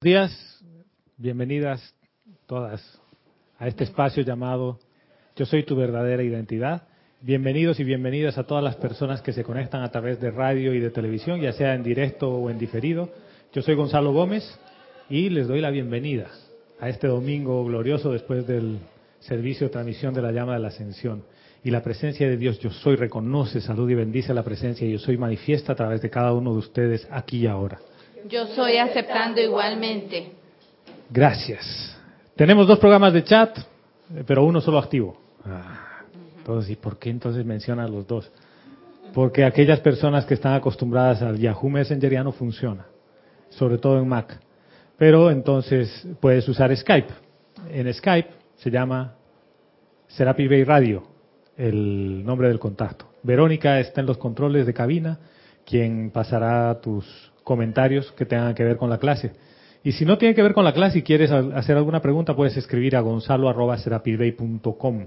días, bienvenidas todas a este espacio llamado Yo soy tu verdadera identidad. Bienvenidos y bienvenidas a todas las personas que se conectan a través de radio y de televisión, ya sea en directo o en diferido. Yo soy Gonzalo Gómez y les doy la bienvenida a este domingo glorioso después del servicio de transmisión de la llama de la ascensión. Y la presencia de Dios, yo soy, reconoce, salud y bendice la presencia, yo soy manifiesta a través de cada uno de ustedes aquí y ahora. Yo soy aceptando igualmente. Gracias. Tenemos dos programas de chat, pero uno solo activo. Ah, entonces, ¿y por qué entonces menciona los dos? Porque aquellas personas que están acostumbradas al Yahoo Messenger ya no funciona, sobre todo en Mac. Pero entonces puedes usar Skype. En Skype se llama Serapi Bay Radio, el nombre del contacto. Verónica está en los controles de cabina, quien pasará tus comentarios que tengan que ver con la clase. Y si no tiene que ver con la clase y quieres hacer alguna pregunta, puedes escribir a gonzalo.com.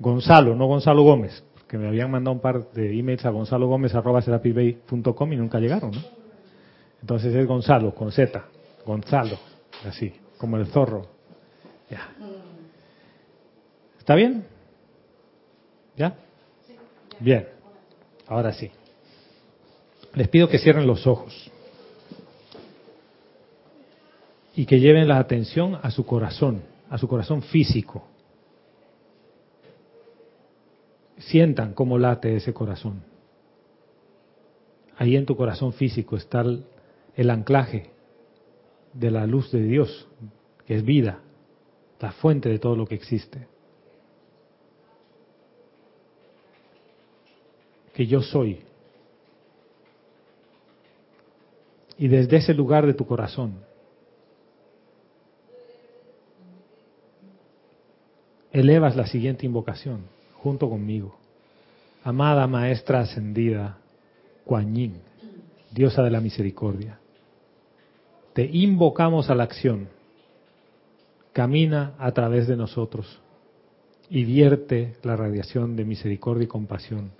Gonzalo, no Gonzalo Gómez, porque me habían mandado un par de emails a gonzalo y nunca llegaron, ¿no? Entonces es Gonzalo, con Z, Gonzalo, así, como el zorro. Ya. ¿Está bien? ¿Ya? Bien, ahora sí. Les pido que cierren los ojos. Y que lleven la atención a su corazón, a su corazón físico. Sientan cómo late ese corazón. Ahí en tu corazón físico está el, anclaje de la luz de Dios, que es vida, la fuente de todo lo que existe. Que yo soy. Y desde ese lugar de tu corazón, elevas la siguiente invocación junto conmigo. Amada Maestra Ascendida, Kuan Yin, Diosa de la Misericordia, te invocamos a la acción. Camina a través de nosotros y vierte la radiación de misericordia y compasión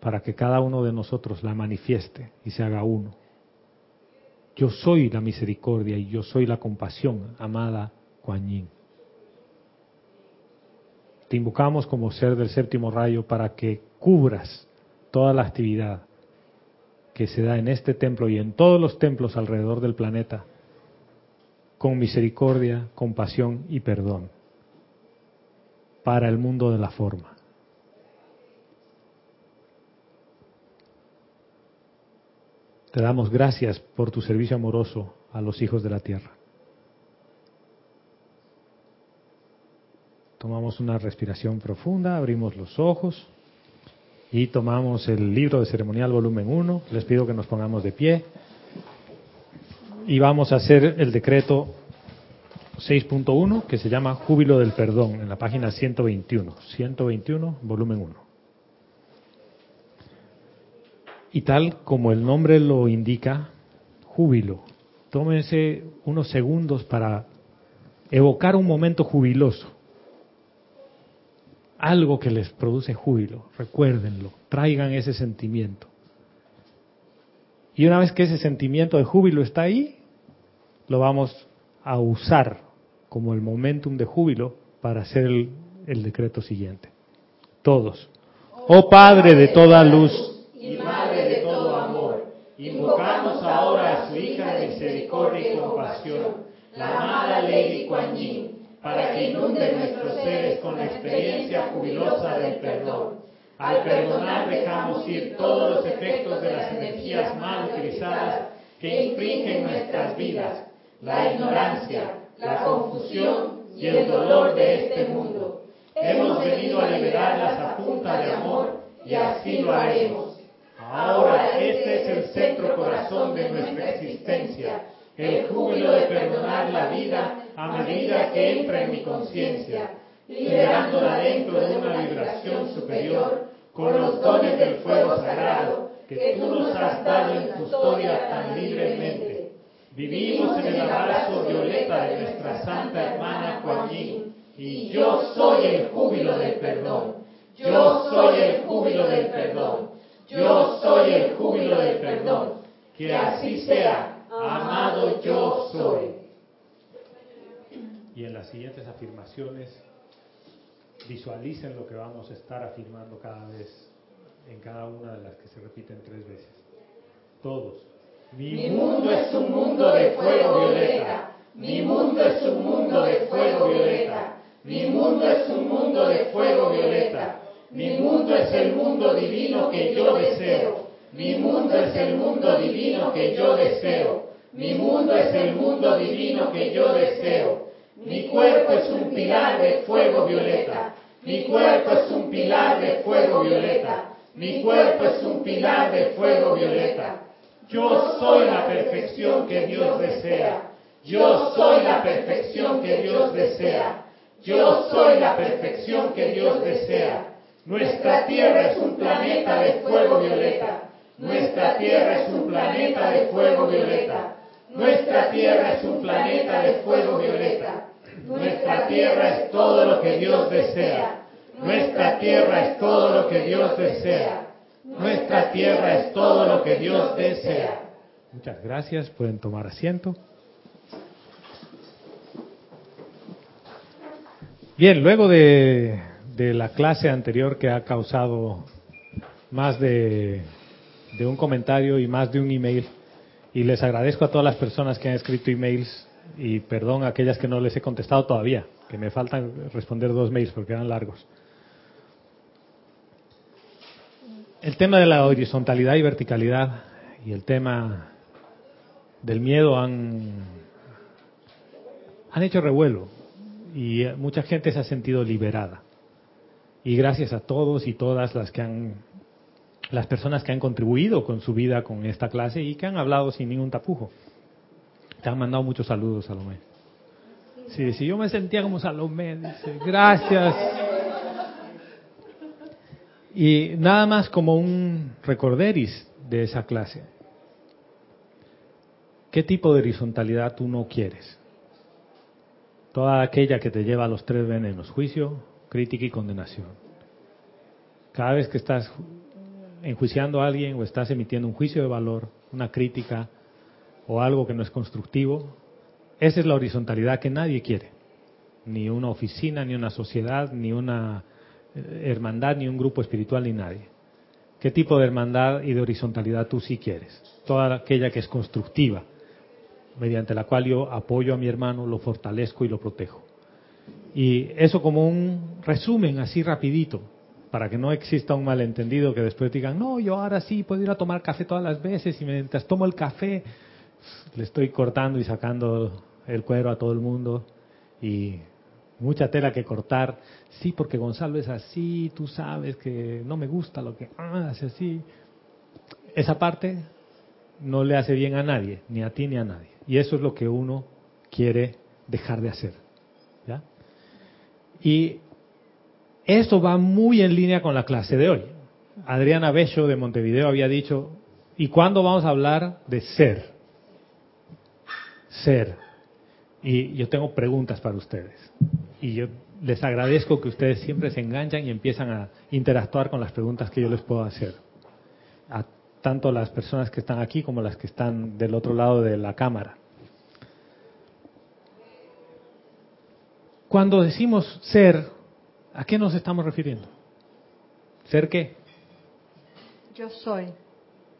para que cada uno de nosotros la manifieste y se haga uno. Yo soy la misericordia y yo soy la compasión, amada Kuan Yin. Te invocamos como ser del séptimo rayo para que cubras toda la actividad que se da en este templo y en todos los templos alrededor del planeta con misericordia, compasión y perdón para el mundo de la forma. Te damos gracias por tu servicio amoroso a los hijos de la tierra. Tomamos una respiración profunda, abrimos los ojos y tomamos el libro de ceremonial volumen 1. Les pido que nos pongamos de pie y vamos a hacer el decreto 6.1 que se llama Júbilo del Perdón en la página 121. 121, volumen 1. Y tal como el nombre lo indica, júbilo. Tómense unos segundos para evocar un momento jubiloso algo que les produce júbilo, recuérdenlo, traigan ese sentimiento. Y una vez que ese sentimiento de júbilo está ahí, lo vamos a usar como el momentum de júbilo para hacer el, decreto siguiente. Todos. Oh Padre de toda luz y Madre de todo amor, invocamos ahora a su hija de misericordia y compasión, la amada Lady Kuan Yin para que inunde nuestros seres con la experiencia jubilosa del perdón. Al perdonar dejamos ir todos los efectos de las energías mal utilizadas que infringen nuestras vidas, la ignorancia, la confusión y el dolor de este mundo. Hemos venido a liberarlas a punta de amor y así lo haremos. Ahora este es el centro corazón de nuestra existencia, el júbilo de perdonar la vida a medida que entra en mi conciencia, liberándola dentro de una vibración superior con los dones del fuego sagrado que tú nos has dado en custodia tan libremente. Vivimos en el abrazo violeta de nuestra santa hermana Kuan y yo soy el júbilo del perdón. Yo soy el júbilo del perdón. Yo soy el júbilo del perdón. Que así sea, amado yo las siguientes afirmaciones visualicen lo que vamos a estar afirmando cada vez, en cada una de las que se repiten tres veces. Todos. Mi mundo es un mundo de fuego violeta. Mi mundo es un mundo de fuego violeta. Mi mundo es un mundo de fuego violeta. Mi mundo es el mundo divino que yo deseo. Mi mundo es el mundo divino que yo deseo. Mi mundo es el mundo divino que yo deseo. Mi cuerpo es un pilar de fuego violeta. Mi cuerpo es un pilar de fuego violeta. Mi cuerpo es un pilar de fuego violeta. Yo soy la perfección que Dios desea. Yo soy la perfección que Dios desea. Yo soy la perfección que Dios desea. Nuestra Tierra es un planeta de fuego violeta. Nuestra Tierra es un planeta de fuego violeta. Nuestra Tierra es un planeta de fuego violeta. Nuestra Tierra es todo lo que Dios desea. Nuestra Tierra es todo lo que Dios desea. Nuestra Tierra es todo lo que Dios desea. Muchas gracias. Pueden tomar asiento. Bien, luego de, la clase anterior que ha causado más de, un comentario y más de un email, y les agradezco a todas las personas que han escrito emails y perdón a aquellas que no les he contestado todavía, que me faltan responder dos mails porque eran largos. El tema de la horizontalidad y verticalidad y el tema del miedo han, han hecho revuelo y mucha gente se ha sentido liberada. Y gracias a todos y todas las que han, las personas que han contribuido con su vida con esta clase y que han hablado sin ningún tapujo. Te han mandado muchos saludos, Salomé. Sí, sí, yo me sentía como Salomé, dice, gracias. Y nada más como un recorderis de esa clase. ¿Qué tipo de horizontalidad tú no quieres? toda aquella que te lleva a los tres venenos, juicio, crítica y condenación. Cada vez que estás enjuiciando a alguien o estás emitiendo un juicio de valor, una crítica o algo que no es constructivo, esa es la horizontalidad que nadie quiere. Ni una oficina, ni una sociedad, ni una eh, hermandad, ni un grupo espiritual, ni nadie. ¿Qué tipo de hermandad y de horizontalidad tú sí quieres? Toda aquella que es constructiva, mediante la cual yo apoyo a mi hermano, lo fortalezco y lo protejo. Y eso como un resumen así rapidito, para que no exista un malentendido que después digan, no, yo ahora sí puedo ir a tomar café todas las veces y mientras tomo el café le estoy cortando y sacando el cuero a todo el mundo y mucha tela que cortar. Sí, porque Gonzalo es así, tú sabes que no me gusta lo que hace así. Esa parte no le hace bien a nadie, ni a ti ni a nadie. Y eso es lo que uno quiere dejar de hacer. ¿ya? Y esto va muy en línea con la clase de hoy. Adriana Bello de Montevideo había dicho, ¿y cuándo vamos a hablar de ser? Ser. Y yo tengo preguntas para ustedes. Y yo les agradezco que ustedes siempre se enganchan y empiezan a interactuar con las preguntas que yo les puedo hacer. A tanto las personas que están aquí como las que están del otro lado de la cámara. Cuando decimos ser, ¿a qué nos estamos refiriendo? ¿Ser qué? Yo soy.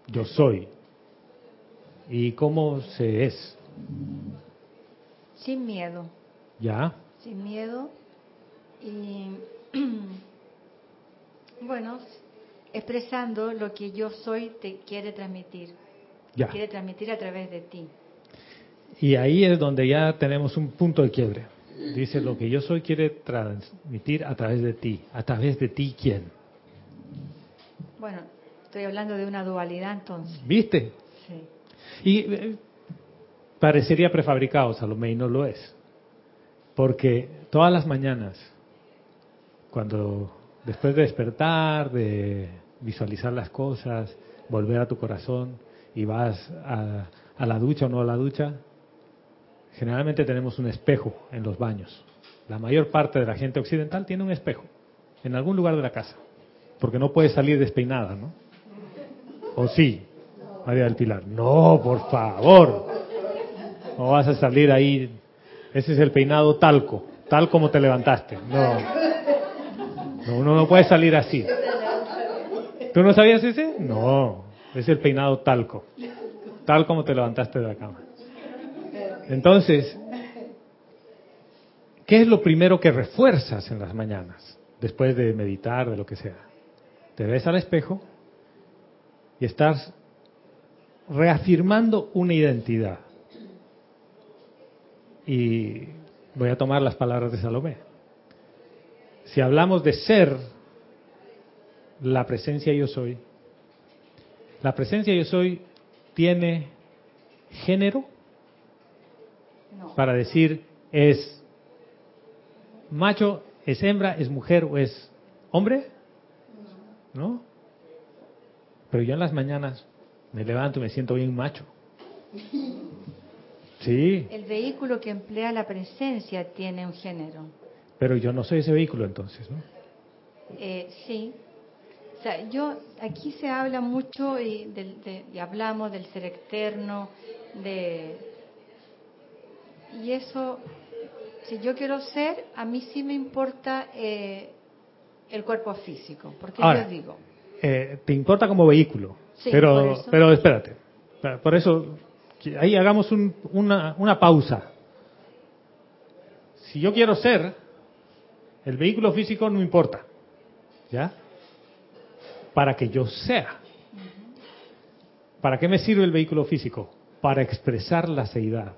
Yo soy. ¿Y cómo se es? Sin miedo. ¿Ya? Sin miedo. Y bueno, expresando lo que yo soy te quiere transmitir. Ya. Quiere transmitir a través de ti. Y ahí es donde ya tenemos un punto de quiebre. Dice, lo que yo soy quiere transmitir a través de ti. ¿A través de ti quién? Bueno, estoy hablando de una dualidad entonces. ¿Viste? Sí. Y eh, parecería prefabricado, Salomé, y no lo es. Porque todas las mañanas, cuando después de despertar, de visualizar las cosas, volver a tu corazón y vas a, a la ducha o no a la ducha, generalmente tenemos un espejo en los baños. La mayor parte de la gente occidental tiene un espejo en algún lugar de la casa, porque no puede salir despeinada, ¿no? ¿O sí, María del Pilar? No, por favor. No vas a salir ahí Ese es el peinado talco, tal como te levantaste. No, no uno no puede salir así. ¿Tú no sabías ese? No, es el peinado talco, tal como te levantaste de la cama. Entonces, ¿qué es lo primero que refuerzas en las mañanas, después de meditar, de lo que sea? Te ves al espejo y estás reafirmando una identidad. Y voy a tomar las palabras de Salomé. Si hablamos de ser la presencia yo soy, la presencia yo soy tiene género para decir es macho, es hembra, es mujer o es hombre, ¿no? Pero yo en las mañanas me levanto y me siento bien macho. Sí. El vehículo que emplea la presencia tiene un género. Pero yo no soy ese vehículo entonces, ¿no? Eh, sí. O sea, yo, aquí se habla mucho y, y hablamos del ser externo, de... Y eso, si yo quiero ser, a mí sí me importa eh, el cuerpo físico. Porque yo digo... Eh, te importa como vehículo, pero, pero espérate. Por eso, ahí hagamos una, una pausa. Si yo quiero ser, el vehículo físico no importa. ¿Ya? Para que yo sea. ¿Para qué me sirve el vehículo físico? Para expresar la seidad.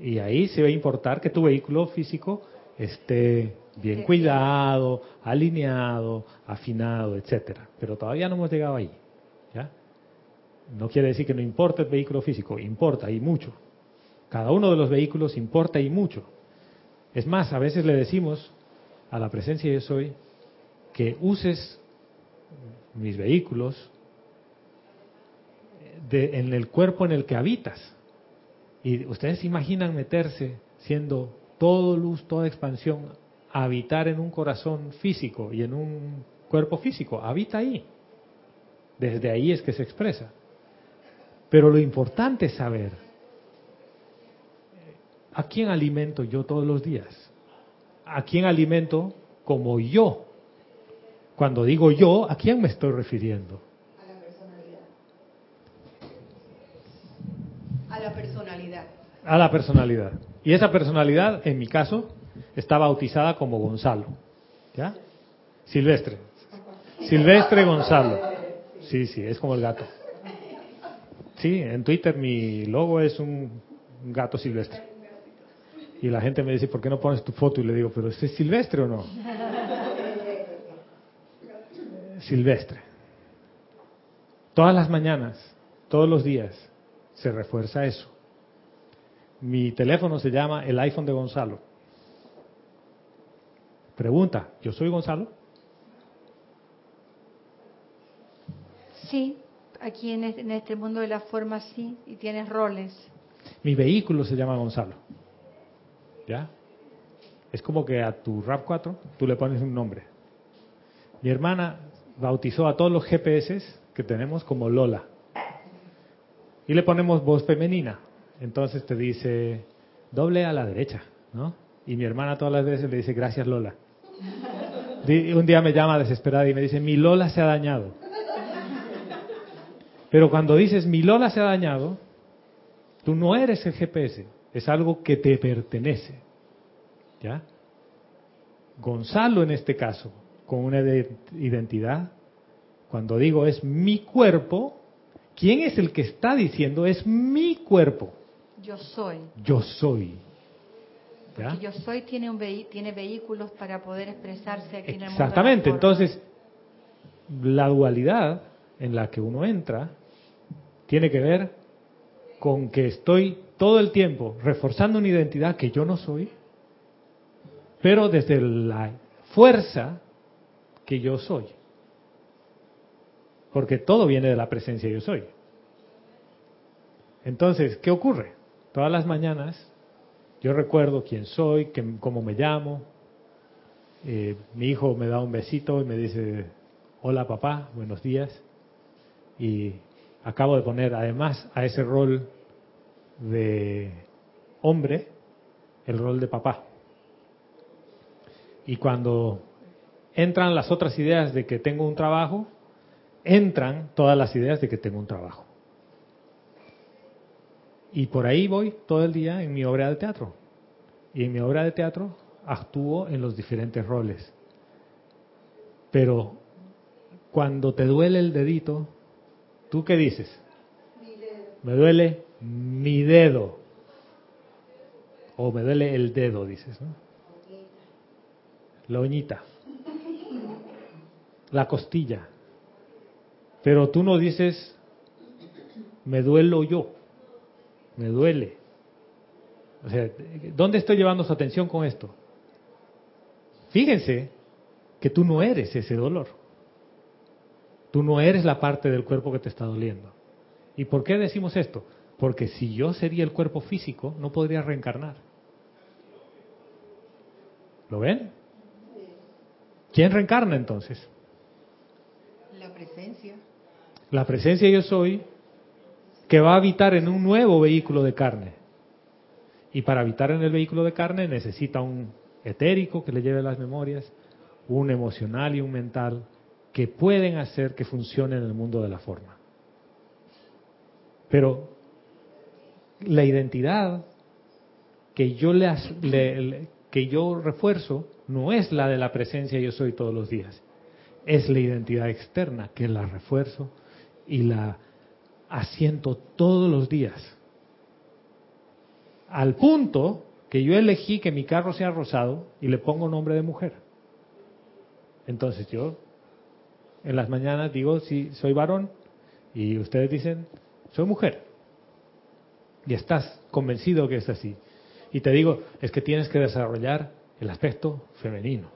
Y ahí se va a importar que tu vehículo físico esté bien cuidado, alineado, afinado, etcétera. Pero todavía no hemos llegado ahí. No quiere decir que no importa el vehículo físico, importa y mucho. Cada uno de los vehículos importa y mucho. Es más, a veces le decimos a la presencia de soy que uses mis vehículos en el cuerpo en el que habitas. Y ustedes imaginan meterse siendo todo luz, toda expansión, habitar en un corazón físico y en un cuerpo físico, habita ahí. Desde ahí es que se expresa. Pero lo importante es saber, ¿a quién alimento yo todos los días? ¿A quién alimento como yo? Cuando digo yo, ¿a quién me estoy refiriendo? A la personalidad. A la personalidad. A la personalidad. Y esa personalidad, en mi caso, está bautizada como Gonzalo. ¿Ya? Silvestre. Silvestre Gonzalo. Sí, sí, es como el gato. Sí, en Twitter mi logo es un gato silvestre. Y la gente me dice, ¿por qué no pones tu foto? Y le digo, ¿pero este es silvestre o no? silvestre. Todas las mañanas, todos los días, se refuerza eso. Mi teléfono se llama el iPhone de Gonzalo. Pregunta, ¿yo soy Gonzalo? Sí, aquí en este, mundo de la forma sí, y tienes roles. Mi vehículo se llama Gonzalo. ¿Ya? Es como que a tu RAP4 tú le pones un nombre. Mi hermana bautizó a todos los GPS que tenemos como Lola. Y le ponemos voz femenina. Entonces te dice doble a la derecha, ¿no? Y mi hermana todas las veces le dice gracias Lola. Un día me llama desesperada y me dice, mi Lola se ha dañado. Pero cuando dices, mi Lola se ha dañado, tú no eres el GPS, es algo que te pertenece. ¿Ya? Gonzalo en este caso, con una identidad, cuando digo es mi cuerpo, ¿quién es el que está diciendo es mi cuerpo? Yo soy. Yo soy. Porque yo soy tiene, un tiene vehículos para poder expresarse aquí en el mundo. Exactamente, entonces la dualidad en la que uno entra tiene que ver con que estoy todo el tiempo reforzando una identidad que yo no soy, pero desde la fuerza que yo soy. Porque todo viene de la presencia yo soy. Entonces, ¿qué ocurre? Todas las mañanas yo recuerdo quién soy, cómo me llamo. Eh, mi hijo me da un besito y me dice, hola papá, buenos días. Y acabo de poner además a ese rol de hombre el rol de papá. Y cuando entran las otras ideas de que tengo un trabajo, entran todas las ideas de que tengo un trabajo. Y por ahí voy todo el día en mi obra de teatro. Y en mi obra de teatro actúo en los diferentes roles. Pero cuando te duele el dedito, ¿tú qué dices? Me duele mi dedo. O me duele el dedo, dices, ¿no? La uñita. La costilla. Pero tú no dices, me duelo yo. Me duele. O sea, ¿dónde estoy llevando su atención con esto? Fíjense que tú no eres ese dolor. Tú no eres la parte del cuerpo que te está doliendo. ¿Y por qué decimos esto? Porque si yo sería el cuerpo físico, no podría reencarnar. ¿Lo ven? ¿Quién reencarna entonces? La presencia. La presencia yo soy que va a habitar en un nuevo vehículo de carne. Y para habitar en el vehículo de carne necesita un etérico que le lleve las memorias, un emocional y un mental que pueden hacer que funcione en el mundo de la forma. Pero la identidad que yo, le, que yo refuerzo no es la de la presencia yo soy todos los días, es la identidad externa que la refuerzo y la asiento todos los días. Al punto que yo elegí que mi carro sea rosado y le pongo nombre de mujer. Entonces yo en las mañanas digo, sí, soy varón, y ustedes dicen, soy mujer. Y estás convencido que es así. Y te digo, es que tienes que desarrollar el aspecto femenino.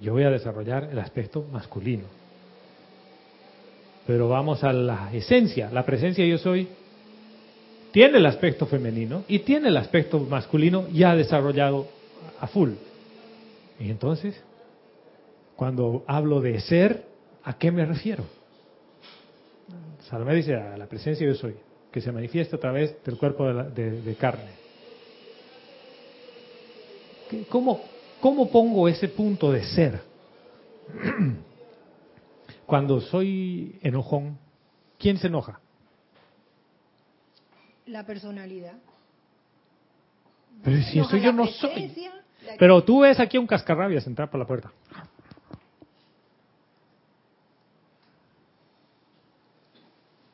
Yo voy a desarrollar el aspecto masculino. Pero vamos a la esencia, la presencia yo soy tiene el aspecto femenino y tiene el aspecto masculino ya desarrollado a full. Y entonces, cuando hablo de ser, ¿a qué me refiero? Salomé dice a la presencia yo soy, que se manifiesta a través del cuerpo de, carne. ¿Cómo, ¿Cómo pongo ese punto de ser? Cuando soy enojón, ¿quién se enoja? La personalidad. Pero si eso yo no soy. Pero tú ves aquí un cascarrabias entrar por la puerta.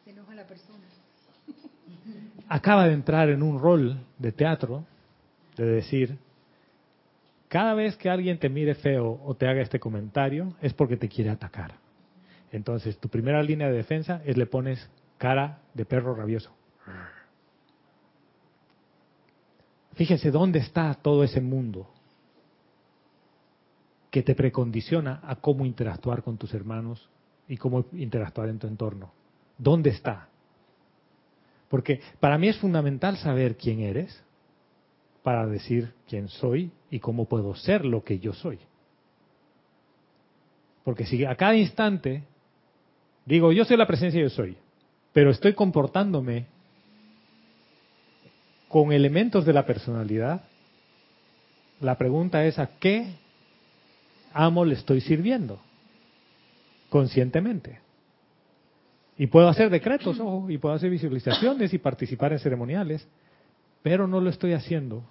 Se enoja la persona. Acaba de entrar en un rol de teatro de decir, cada vez que alguien te mire feo o te haga este comentario es porque te quiere atacar. Entonces, tu primera línea de defensa es le pones cara de perro rabioso. Fíjense dónde está todo ese mundo que te precondiciona a cómo interactuar con tus hermanos y cómo interactuar en tu entorno. ¿Dónde está? Porque para mí es fundamental saber quién eres para decir quién soy y cómo puedo ser lo que yo soy. Porque si a cada instante digo, yo soy la presencia yo soy, pero estoy comportándome con elementos de la personalidad, la pregunta es a qué amo le estoy sirviendo conscientemente. Y puedo hacer decretos, ojo, y puedo hacer visualizaciones y participar en ceremoniales, pero no lo estoy haciendo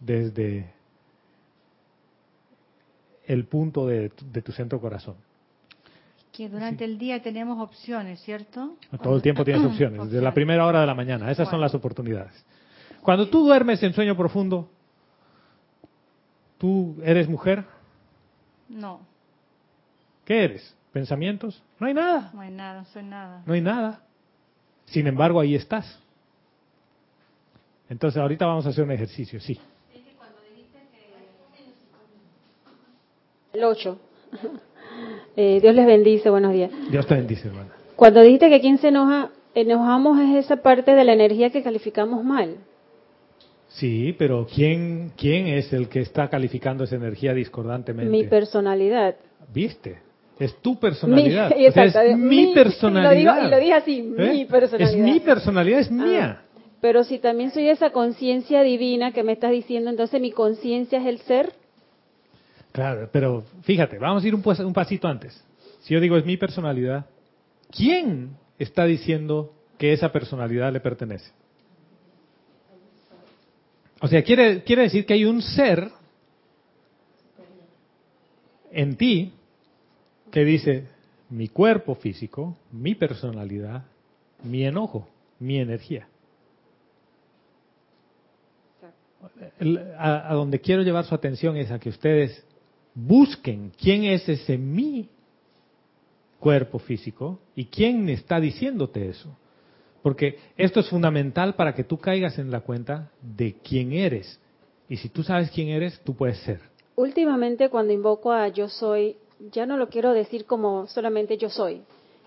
desde el punto de, tu centro corazón. Que durante el día tenemos opciones, ¿cierto? Todo el tiempo tienes opciones, desde la primera hora de la mañana. Esas son las oportunidades. Cuando tú duermes en sueño profundo, ¿tú eres mujer? No. ¿Qué eres? ¿Pensamientos? No hay nada. No hay nada, no soy nada. No hay nada. Sin embargo, ahí estás. Entonces, ahorita vamos a hacer un ejercicio, sí. El 8. Eh, Dios les bendice, buenos días. Dios te bendice, hermana. Cuando dijiste que quien se enoja, enojamos es esa parte de la energía que calificamos mal. Sí, pero ¿quién, ¿quién es el que está calificando esa energía discordantemente? Mi personalidad. ¿Viste? Es tu personalidad. Mi, es mi, personalidad. Y lo, digo, así, ¿Eh? mi personalidad. Es mi personalidad, es ah, mía. Pero si también soy esa conciencia divina que me estás diciendo, entonces mi conciencia es el ser. Claro, pero fíjate, vamos a ir un, un pasito antes. Si yo digo es mi personalidad, ¿quién está diciendo que esa personalidad le pertenece? O sea, quiere, quiere decir que hay un ser en ti que dice, mi cuerpo físico, mi personalidad, mi enojo, mi energía. A, a, donde quiero llevar su atención es a que ustedes busquen quién es ese mi cuerpo físico y quién está diciéndote eso. Porque esto es fundamental para que tú caigas en la cuenta de quién eres. Y si tú sabes quién eres, tú puedes ser. Últimamente cuando invoco a yo soy, ya no lo quiero decir como solamente yo soy.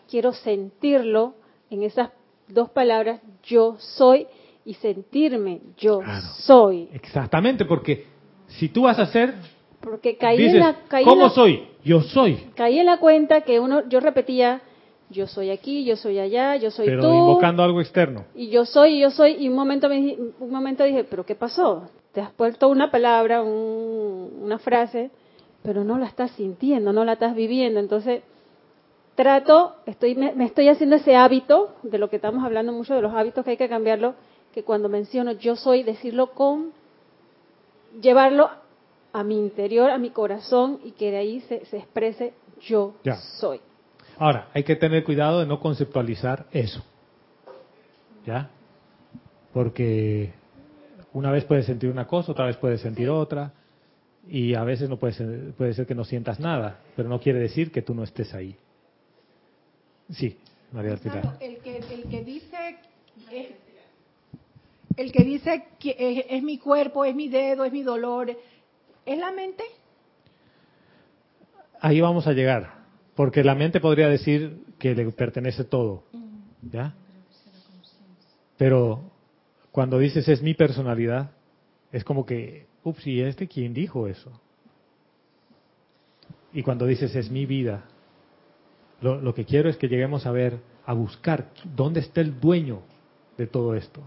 Quiero sentirlo en esas dos palabras, yo soy, y sentirme yo soy. Exactamente, porque si tú vas a ser, porque caí en la, ¿cómo soy? Yo soy. Caí en la cuenta que uno, yo repetía, yo soy aquí, yo soy allá, yo soy pero tú. invocando algo externo. Y yo soy, yo soy, y un momento, me, un momento dije, pero ¿qué pasó? Te has puesto una palabra, un, una frase, pero no la estás sintiendo, no la estás viviendo. Entonces, trato, estoy, me, me, estoy haciendo ese hábito, de lo que estamos hablando mucho, de los hábitos que hay que cambiarlo, que cuando menciono yo soy, decirlo con, llevarlo a mi interior, a mi corazón, y que de ahí se, se exprese yo Ya. soy. Ahora, hay que tener cuidado de no conceptualizar eso. ¿Ya? Porque una vez puedes sentir una cosa, otra vez puedes sentir otra, y a veces no puede ser, puede ser que no sientas nada, pero no quiere decir que tú no estés ahí. Sí, María del Pilar. Claro, el que, el que dice es, el que dice que es, es mi cuerpo, es mi dedo, es mi dolor, ¿es la mente? Ahí vamos a llegar, porque la mente podría decir que le pertenece todo, ¿ya? Pero cuando dices es mi personalidad, es como que, ups, ¿y este quién dijo eso? Y cuando dices es mi vida, lo, que quiero es que lleguemos a ver, a buscar dónde está el dueño de todo esto.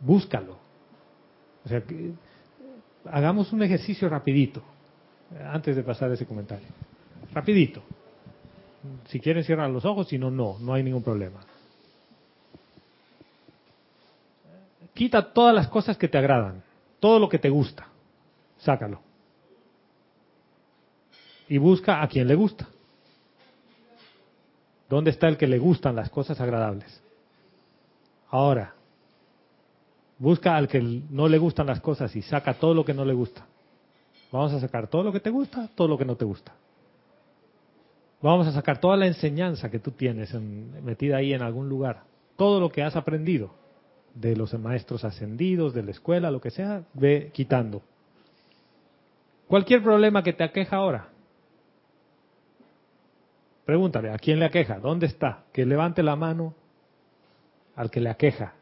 Búscalo. O sea, que, hagamos un ejercicio rapidito, antes de pasar ese comentario. Rapidito. Si quieren cierran los ojos, si no, no, no hay ningún problema. Quita todas las cosas que te agradan, todo lo que te gusta, sácalo. Y busca a quien le gusta. ¿Dónde está el que le gustan las cosas agradables? Ahora, busca al que no le gustan las cosas y saca todo lo que no le gusta. Vamos a sacar todo lo que te gusta, todo lo que no te gusta. Vamos a sacar toda la enseñanza que tú tienes en, metida ahí en algún lugar. Todo lo que has aprendido de los maestros ascendidos, de la escuela, lo que sea, ve quitando. Cualquier problema que te aqueja ahora, pregúntale, ¿a quién le aqueja? ¿Dónde está? Que levante la mano al que le aqueja.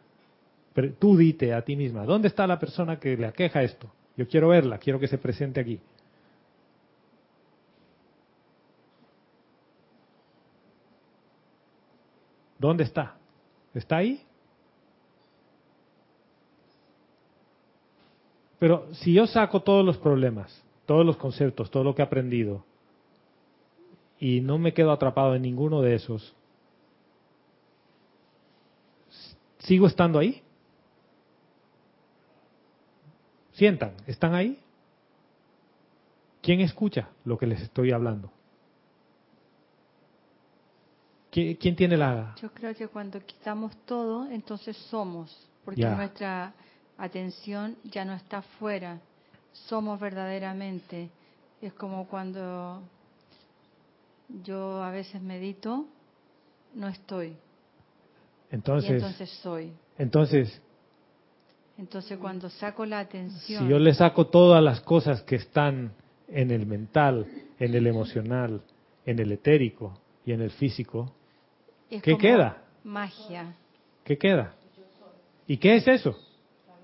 Pero tú dite a ti misma, ¿dónde está la persona que le aqueja esto? Yo quiero verla, quiero que se presente aquí. ¿Dónde está? ¿Está ahí? Pero si yo saco todos los problemas, todos los conceptos, todo lo que he aprendido, y no me quedo atrapado en ninguno de esos, ¿sigo estando ahí? Sientan, ¿están ahí? ¿Quién escucha lo que les estoy hablando? ¿Quién, tiene la...? Yo creo que cuando quitamos todo, entonces somos, porque Ya. nuestra atención ya no está fuera, somos verdaderamente. Es como cuando yo a veces medito, no estoy, y Entonces, entonces soy. entonces, Entonces cuando saco la atención, si yo le saco todas las cosas que están en el mental, en el emocional, en el etérico y en el físico, es ¿qué como queda? Magia. ¿qué queda? ¿Y qué es eso?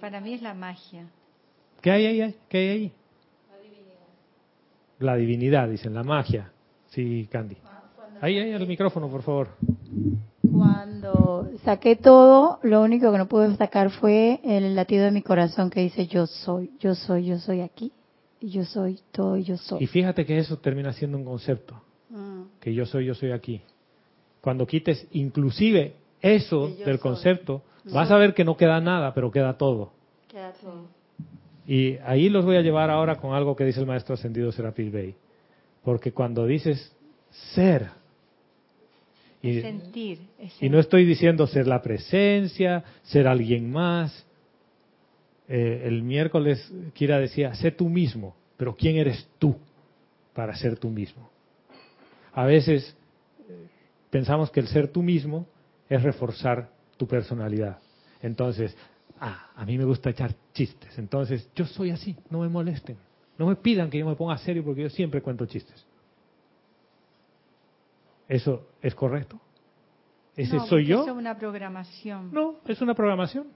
Para mí es la magia. ¿Qué hay ahí? ¿Qué hay ahí? La divinidad, dicen, la magia. Sí, Candy. Ahí, ahí, el micrófono, por favor. Cuando saqué todo, lo único que no pude sacar fue el latido de mi corazón que dice yo soy, yo soy, yo soy aquí, y yo soy todo, yo soy. Y fíjate que eso termina siendo un concepto, Mm. que yo soy, yo soy aquí. Cuando quites inclusive eso del soy. concepto, vas a ver que no queda nada, pero queda todo. Queda todo. Y ahí los voy a llevar ahora con algo que dice el maestro ascendido Serapis Bey. Porque cuando dices ser, y, sentir, es y no estoy diciendo ser la presencia, ser alguien más. Eh, el miércoles Kira decía, sé tú mismo, pero ¿quién eres tú para ser tú mismo? A veces eh, pensamos que el ser tú mismo es reforzar tu personalidad. Entonces, ah, a mí me gusta echar chistes. Entonces, yo soy así, no me molesten. No me pidan que yo me ponga serio porque yo siempre cuento chistes. ¿Eso es correcto? ¿Ese No, soy yo? eso es una programación. No, es una programación.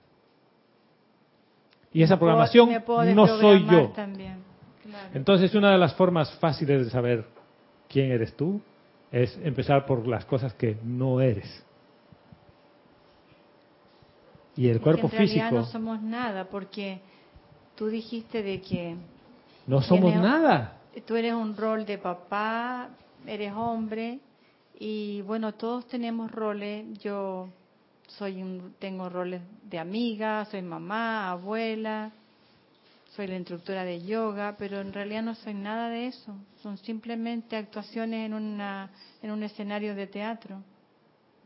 Y esa programación no soy yo. También. Claro. Entonces, una de las formas fáciles de saber quién eres tú es empezar por las cosas que no eres. Y el Es que cuerpo en realidad físico no somos nada, porque tú dijiste de que no somos tiene- nada. tú eres un rol de papá, eres hombre, y bueno, todos tenemos roles. Yo soy un, tengo roles de amiga, soy mamá, abuela, soy la instructora de yoga, pero en realidad no soy nada de eso. Son simplemente actuaciones en una en un escenario de teatro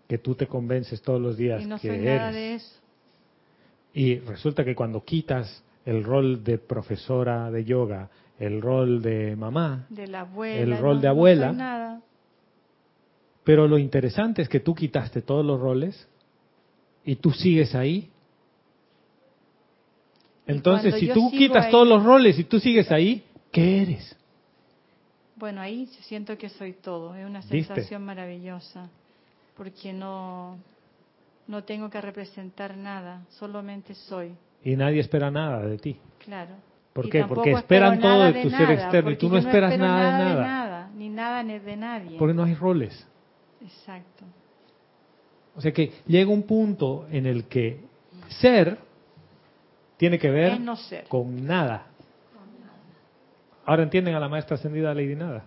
Que tú te convences todos los días y no que soy eres. nada de eso. Y resulta que cuando quitas el rol de profesora de yoga, el rol de mamá, De la abuela. El rol no- de no abuela. soy nada. Pero lo interesante es que tú quitaste todos los roles y tú sigues ahí. Entonces, si tú quitas ahí- todos los roles y tú sigues ahí, ¿qué eres? Bueno, ahí siento que soy todo. Es una ¿Viste? sensación maravillosa. Porque no, no tengo que representar nada. Solamente soy. Y nadie espera nada de ti. Claro. ¿Por Y qué? Porque esperan todo nada de tu ser nada, externo y tú no esperas espero nada de de nada. nada. Ni nada ni de nadie. Porque no hay roles. Exacto. O sea que llega un punto en el que ser tiene que ver Es no ser. con nada. Ahora entienden a la maestra ascendida Lady Nada.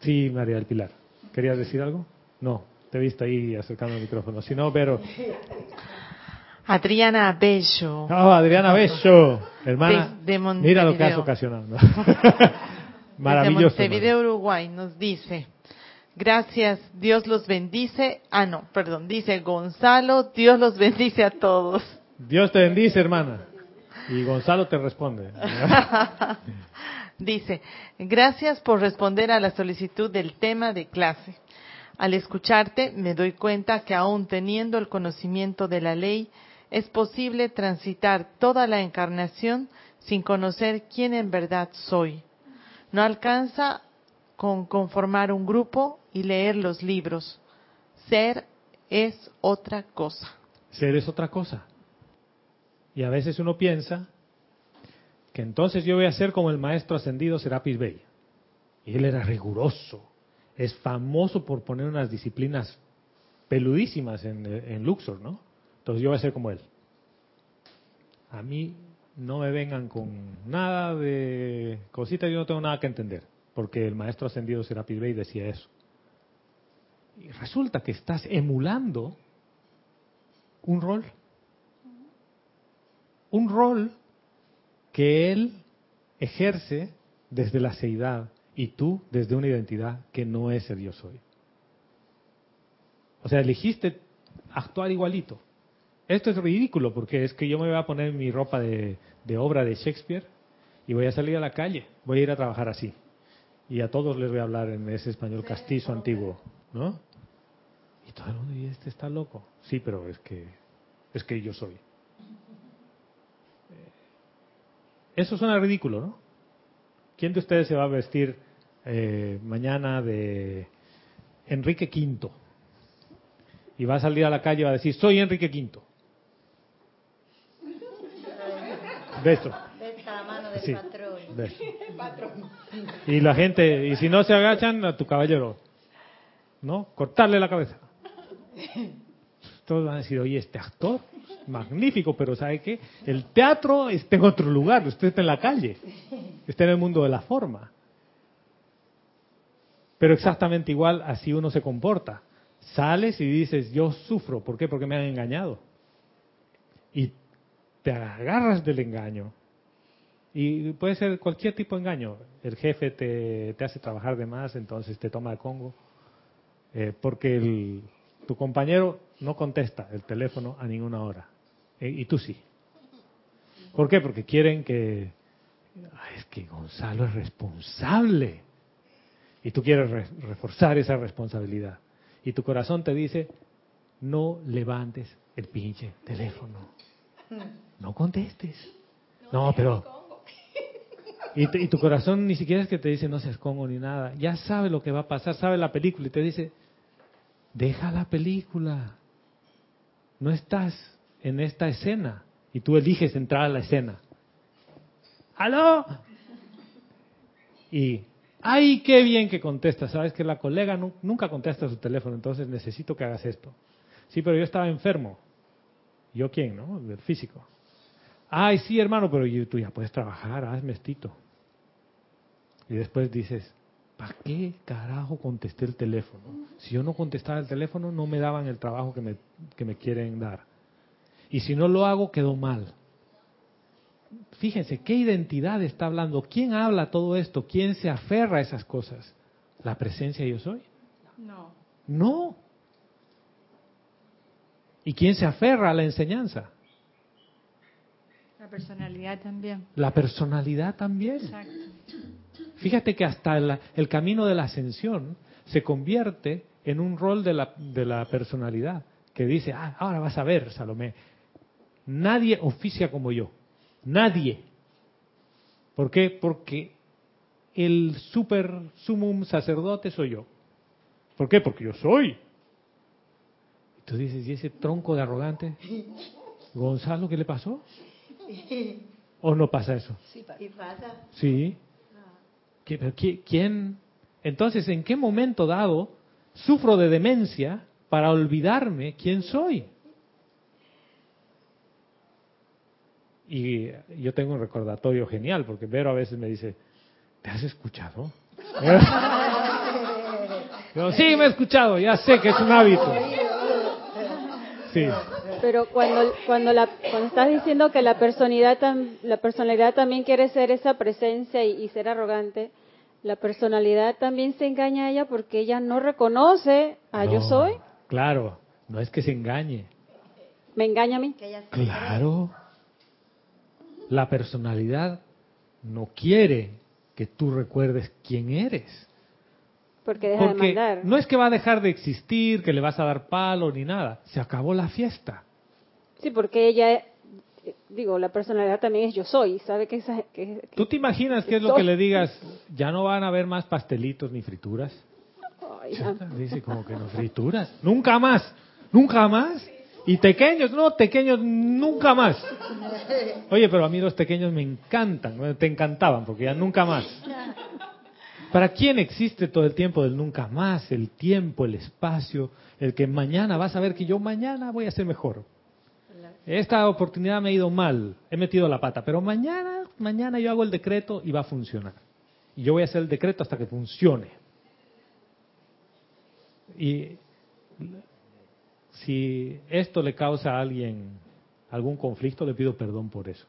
Sí, María del Pilar. ¿Querías decir algo? No, te he visto ahí acercando el micrófono. Si no, pero... Adriana Bello. Oh, Adriana Bello, hermana. De- de mira lo que has ocasionado. ¿no? Desde Maravilloso. Montevideo. Uruguay, nos dice, gracias, Dios los bendice. Ah, no, perdón, dice Gonzalo, Dios los bendice a todos. Dios te bendice, hermana. Y Gonzalo te responde. Dice, gracias por responder a la solicitud del tema de clase. Al escucharte me doy cuenta que aún teniendo el conocimiento de la ley, es posible transitar toda la encarnación sin conocer quién en verdad soy. No alcanza con conformar un grupo y leer los libros. Ser es otra cosa. Ser es otra cosa. Y a veces uno piensa que entonces yo voy a ser como el maestro ascendido Serapis Bey. Y él era riguroso. Es famoso por poner unas disciplinas peludísimas en, Luxor, ¿no? Entonces yo voy a ser como él. A mí no me vengan con nada de cositas, yo no tengo nada que entender. Porque el maestro ascendido Serapis Bey decía eso. Y resulta que estás emulando un rol. Un rol que él ejerce desde la seidad y tú desde una identidad que no es el yo soy. O sea, elegiste actuar igualito. Esto es ridículo porque es que yo me voy a poner mi ropa de, de obra de Shakespeare y voy a salir a la calle, voy a ir a trabajar así. Y a todos les voy a hablar en ese español castizo antiguo, ¿no? Y todo el mundo, y este está loco. Sí, pero es que es que yo soy. Eso suena ridículo, ¿no? ¿Quién de ustedes se va a vestir eh, mañana de Enrique V? Y va a salir a la calle y va a decir, soy Enrique V. Beso. Besa la mano del Sí. patrón. Y la gente, y si no se agachan, a tu caballero, ¿no? Cortarle la cabeza. Todos van a decir, oye, este actor, magnífico, pero ¿sabe qué? El teatro está en otro lugar, usted está en la calle, está en el mundo de la forma. Pero exactamente igual, así uno se comporta. Sales y dices, yo sufro, ¿por qué? Porque me han engañado. Y te agarras del engaño. Y puede ser cualquier tipo de engaño. El jefe te, te hace trabajar de más, entonces te toma de Congo. Eh, porque el, tu compañero no contesta el teléfono a ninguna hora. Eh, y tú sí. ¿Por qué? Porque quieren que... es que Gonzalo es responsable. Y tú quieres reforzar esa responsabilidad. Y tu corazón te dice, no levantes el pinche teléfono. No contestes. No, pero... Y, y, tu corazón ni siquiera es que te dice no seas Congo ni nada. Ya sabe lo que va a pasar, sabe la película y te dice, deja la película. No estás en esta escena y tú eliges entrar a la escena. ¡Aló! Y, ¡ay, qué bien que contesta! Sabes que la colega nunca contesta su teléfono, entonces necesito que hagas esto. Sí, pero yo estaba enfermo. ¿Yo quién, no? Del físico. Ay, sí, hermano, pero tú ya puedes trabajar, hazme estito. Y después dices, ¿para qué carajo contesté el teléfono? Si yo no contestaba el teléfono, no me daban el trabajo que me, que me quieren dar. Y si no lo hago, quedó mal. Fíjense, ¿qué identidad está hablando? ¿Quién habla todo esto? ¿Quién se aferra a esas cosas? ¿La presencia yo soy? No. No. ¿Y quién se aferra a la enseñanza? La personalidad también. La personalidad también. Exacto. Fíjate que hasta el, camino de la ascensión se convierte en un rol de la, de la personalidad, que dice, ah, ahora vas a ver, Salomé, nadie oficia como yo, nadie. ¿Por qué? Porque el super sumum sacerdote soy yo. ¿Por qué? Porque yo soy. Y tú dices, ¿y ese tronco de arrogante? Gonzalo, ¿qué le pasó? ¿O no pasa eso? Sí, pasa. Sí. ¿Quién? Entonces, ¿en qué momento dado sufro de demencia para olvidarme quién soy? Y yo tengo un recordatorio genial, porque Vero a veces me dice, ¿te has escuchado? Yo, sí, me he escuchado, ya sé que es un hábito. Sí. Pero cuando cuando la cuando estás diciendo que la personalidad la personalidad también quiere ser esa presencia y, ser arrogante, la personalidad también se engaña a ella porque ella no reconoce a yo soy. Claro, no es que se engañe. ¿Me engaña a mí? Claro. La personalidad no quiere que tú recuerdes quién eres. Porque deja de mandar. No es que va a dejar de existir, que le vas a dar palo ni nada. Se acabó la fiesta. Sí, porque ella, digo, la personalidad también es yo soy, ¿sabe que, ¿Tú te imaginas qué es lo que le digas? Ya no van a haber más pastelitos ni frituras. Dice como que no frituras. Nunca más, nunca más. Y pequeños, no, pequeños nunca más. Oye, pero a mí los pequeños me encantan, te encantaban, porque ya nunca más. ¿Para quién existe todo el tiempo del nunca más? El tiempo, el espacio, el que mañana vas a ver que yo mañana voy a ser mejor. Esta oportunidad me ha ido mal, he metido la pata, pero mañana, mañana yo hago el decreto y va a funcionar. Y yo voy a hacer el decreto hasta que funcione. Y si esto le causa a alguien algún conflicto, le pido perdón por eso.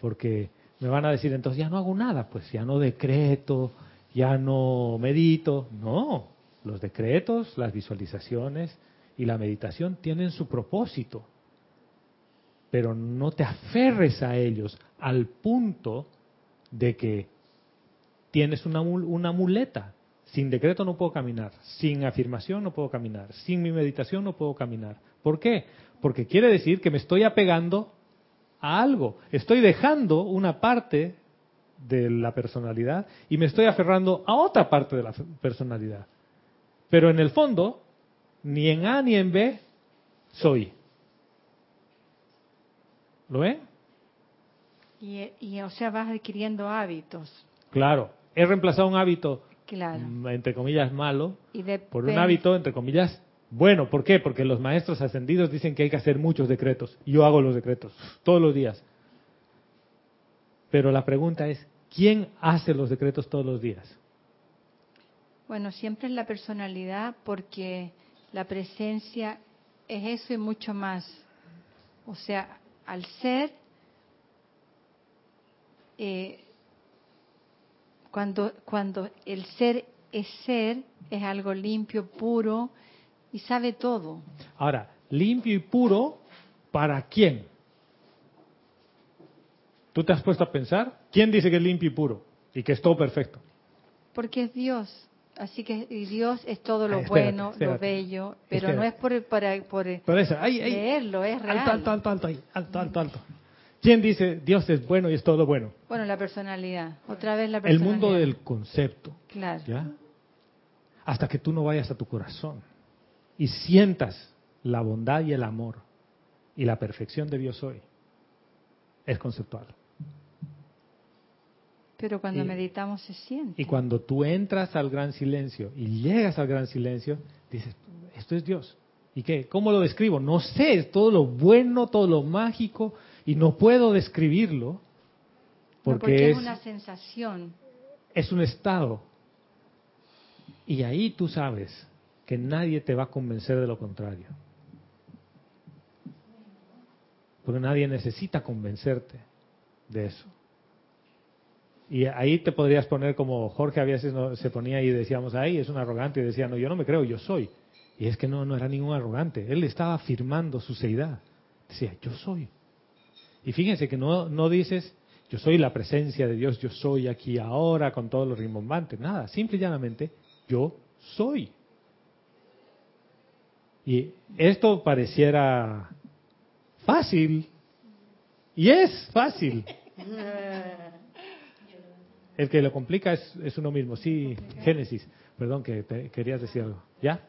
Porque me van a decir, entonces ya no hago nada, pues ya no decreto, ya no medito. No, los decretos, las visualizaciones y la meditación tienen su propósito pero no te aferres a ellos al punto de que tienes una, una muleta. Sin decreto no puedo caminar, sin afirmación no puedo caminar, sin mi meditación no puedo caminar. ¿Por qué? Porque quiere decir que me estoy apegando a algo, estoy dejando una parte de la personalidad y me estoy aferrando a otra parte de la personalidad. Pero en el fondo, ni en A ni en B soy. ¿Lo ven? Y, o sea, vas adquiriendo hábitos. Claro, he reemplazado un hábito, mm, entre comillas, malo, por un hábito, entre comillas, Bueno, ¿por qué? Porque los maestros ascendidos dicen que hay que hacer muchos decretos. Yo hago los decretos todos los días. Pero la pregunta es, ¿quién hace los decretos todos los días? Bueno, siempre es la personalidad porque la presencia es eso y mucho más. O sea, al ser, eh, cuando, cuando el ser es ser, es algo limpio, puro y sabe todo. Ahora, limpio y puro, ¿para quién? ¿Tú te has puesto a pensar? ¿Quién dice que es limpio y puro? Y que es todo perfecto. Porque es Dios. Así que Dios es todo lo bueno, lo bello, pero no es por, para, por eso, leerlo, es real. Alto, alto, alto, alto, alto, alto, ¿Quién dice Dios es bueno y es todo bueno? Bueno, la personalidad. Otra vez la personalidad. El mundo del concepto. Claro. ¿Ya? Hasta que tú no vayas a tu corazón y sientas la bondad y el amor y la perfección de Dios hoy. Es conceptual. Pero cuando meditamos se siente. Y cuando tú entras al gran silencio y llegas al gran silencio, dices, esto es Dios. ¿Y qué? ¿Cómo lo describo? No sé, es todo lo bueno, todo lo mágico, y no puedo describirlo porque, es, una sensación. Es un estado. Y ahí tú sabes que nadie te va a convencer de lo contrario. Porque nadie necesita convencerte de eso. Y ahí te podrías poner como Jorge a veces se ponía y decíamos, ahí es un arrogante, y decía, no, yo no me creo, yo soy. Y es que no, no era ningún arrogante, él estaba afirmando su seidad. Decía, yo soy. Y fíjense que no, no dices, yo soy la presencia de Dios, yo soy aquí ahora con todos los rimbombantes, nada, simple y llanamente, yo soy. Y esto pareciera fácil, y es fácil. El que lo complica es, es uno mismo. Sí, Génesis. Perdón, que querías decir algo. ¿Ya?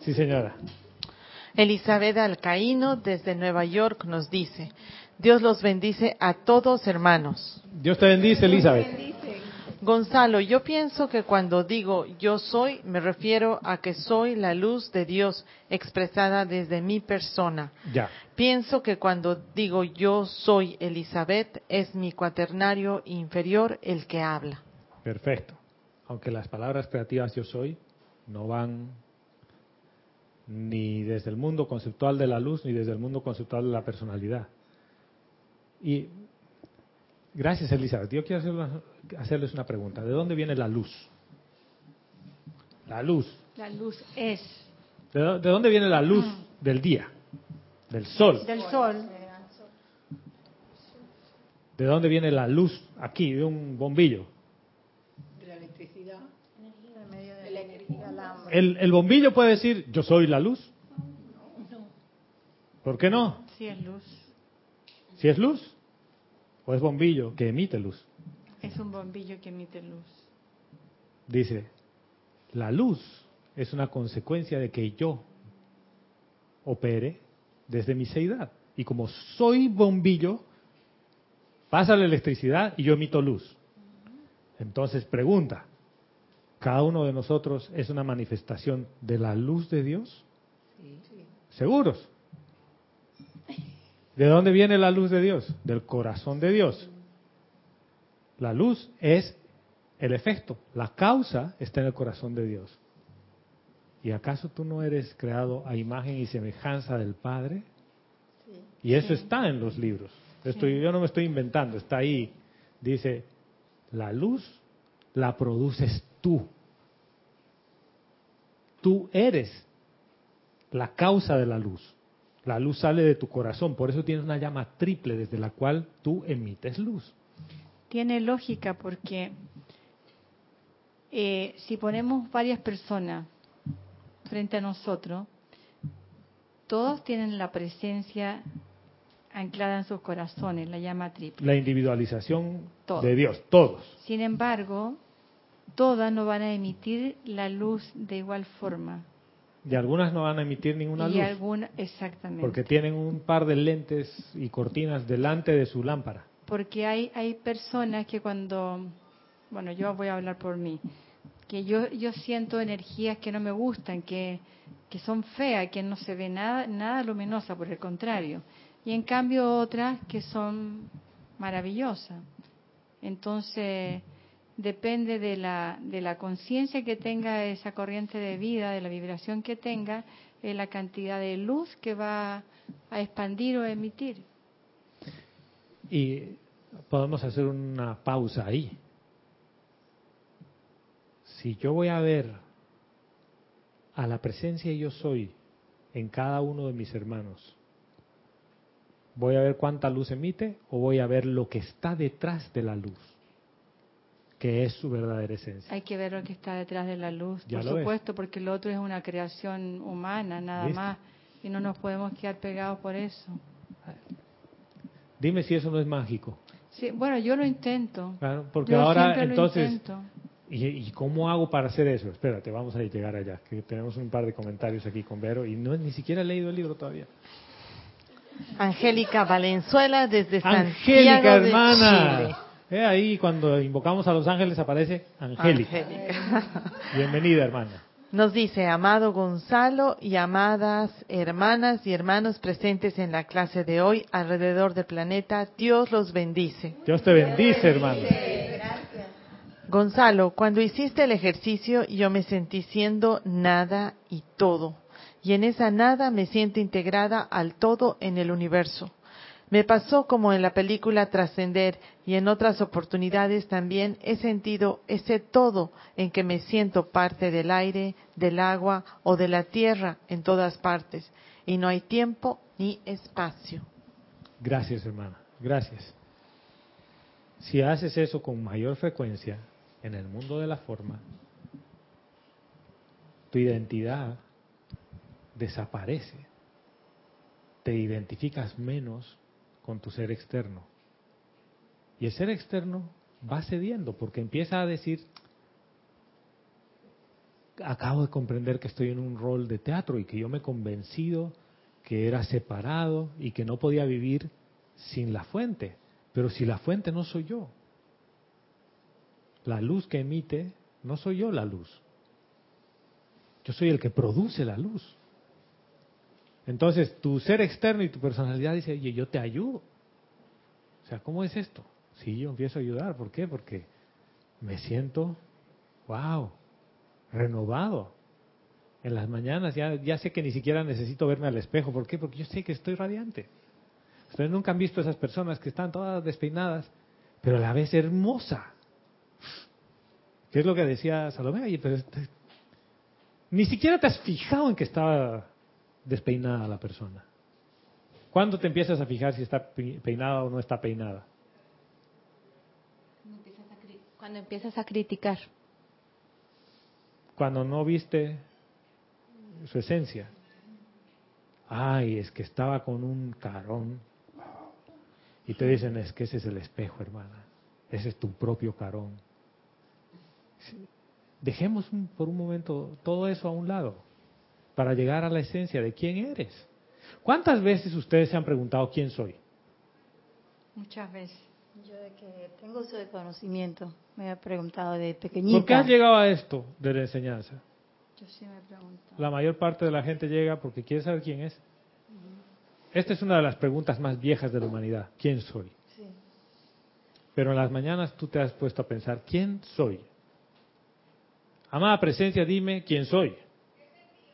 Sí, señora. Elizabeth Alcaíno desde Nueva York nos dice, Dios los bendice a todos hermanos. Dios te bendice, Elizabeth. Gonzalo, yo pienso que cuando digo yo soy, me refiero a que soy la luz de Dios expresada desde mi persona. Ya. Pienso que cuando digo yo soy Elizabeth, es mi cuaternario inferior el que habla. Perfecto. Aunque las palabras creativas yo soy no van ni desde el mundo conceptual de la luz ni desde el mundo conceptual de la personalidad. Y gracias, Elizabeth. Yo quiero hacerles una pregunta. ¿De dónde viene la luz? La luz. La luz es. ¿De, dónde viene la luz mm. del día? Del sol. Del sol. ¿De dónde viene la luz aquí, de un bombillo? De la electricidad. ¿El, ¿El bombillo puede decir, yo soy la luz? No. ¿Por qué no? Si es luz. ¿Si es luz? ¿O es bombillo que emite luz? Es un bombillo que emite luz. Dice, la luz es una consecuencia de que yo opere desde mi seidad. Y como soy bombillo, pasa la electricidad y yo emito luz. Entonces pregunta, ¿cada uno de nosotros es una manifestación de la luz de Dios? ¿Seguros? ¿De dónde viene la luz de Dios? Del corazón de Dios. La luz es el efecto, la causa está en el corazón de Dios. ¿Y acaso tú no eres creado a imagen y semejanza del Padre? Y eso está en los libros. yo no me estoy inventando, está ahí. Dice, la luz la produces tú. Tú eres la causa de la luz. La luz sale de tu corazón, por eso tienes una llama triple desde la cual tú emites luz. Tiene lógica porque eh, si ponemos varias personas frente a nosotros, todos tienen la presencia anclada en sus corazones, la llama triple. La individualización de Dios, todos. Sin embargo, todas no van a emitir la luz de igual forma. Y algunas no van a emitir ninguna luz. exactamente. Porque tienen un par de lentes y cortinas delante de su lámpara. Porque hay, hay personas que cuando, bueno, yo voy a hablar por mí, que yo, yo siento energías que no me gustan, que, que son feas, que no se ve nada, nada luminosa, por el contrario. Y en cambio otras que son maravillosas. Entonces, depende de la, de la conciencia que tenga esa corriente de vida, de la vibración que tenga, en la cantidad de luz que va a expandir o emitir. Y podemos hacer una pausa ahí. Si yo voy a ver a la presencia yo soy en cada uno de mis hermanos, ¿voy a ver cuánta luz emite o voy a ver lo que está detrás de la luz? Que es su verdadera esencia. Hay que ver lo que está detrás de la luz, por supuesto, porque el otro es una creación humana, nada más, y no nos podemos quedar pegados por eso. Dime si eso no es mágico. Sí, bueno, yo lo intento. Claro, porque ahora entonces, ¿y, cómo hago para hacer eso? Espérate, vamos a llegar allá, que tenemos un par de comentarios aquí con Vero y no ni siquiera he leído el libro todavía. Angélica Valenzuela desde Angélica, Santiago hermana. Chile. Eh, ahí cuando invocamos a los ángeles aparece Angélica. Bienvenida, hermana. Nos dice, amado Gonzalo y amadas hermanas y hermanos presentes en la clase de hoy alrededor del planeta, Dios los bendice. Dios te bendice, hermano. Gonzalo, cuando hiciste el ejercicio yo me sentí siendo nada y todo. Y en esa nada me siento integrada al todo en el universo. Me pasó como en la película Trascender y en otras oportunidades también he sentido ese todo en que me siento parte del aire, del agua o de la tierra en todas partes y no hay tiempo ni espacio. Gracias, hermana. Gracias. Si haces eso con mayor frecuencia en el mundo de la forma, tu identidad desaparece. Te identificas menos con tu ser externo. Y el ser externo va cediendo porque empieza a decir, acabo de comprender que estoy en un rol de teatro y que yo me he convencido que era separado y que no podía vivir sin la fuente. Pero si la fuente no soy yo, la luz que emite, no soy yo la luz. Yo soy el que produce la luz. Entonces, tu ser externo y tu personalidad dice, oye, yo te ayudo. O sea, ¿cómo es esto? Sí, yo empiezo a ayudar. ¿Por qué? Porque me siento, wow, renovado. En las mañanas ya, sé que ni siquiera necesito verme al espejo. ¿Por qué? Porque yo sé que estoy radiante. Ustedes nunca han visto esas personas que están todas despeinadas, pero a la vez hermosa. ¿Qué es lo que decía Salomé? Oye, pero este, ni siquiera te has fijado en que estaba despeinada la persona. ¿Cuándo te empiezas a fijar si está peinada o no está peinada? Cuando empiezas a criticar. Cuando no viste su esencia. Ay, es que estaba con un carón. Y te dicen, es que ese es el espejo, hermana. Ese es tu propio carón. Dejemos por un momento todo eso a un lado para llegar a la esencia de quién eres. ¿Cuántas veces ustedes se han preguntado quién soy? Muchas veces. Yo de que tengo uso de conocimiento, me he preguntado de pequeñita. ¿Por qué has llegado a esto de la enseñanza? Yo sí me pregunto. La mayor parte de la gente llega porque quiere saber quién es. Esta es una de las preguntas más viejas de la humanidad. ¿Quién soy? Sí. Pero en las mañanas tú te has puesto a pensar, ¿quién soy? Amada presencia, dime quién soy.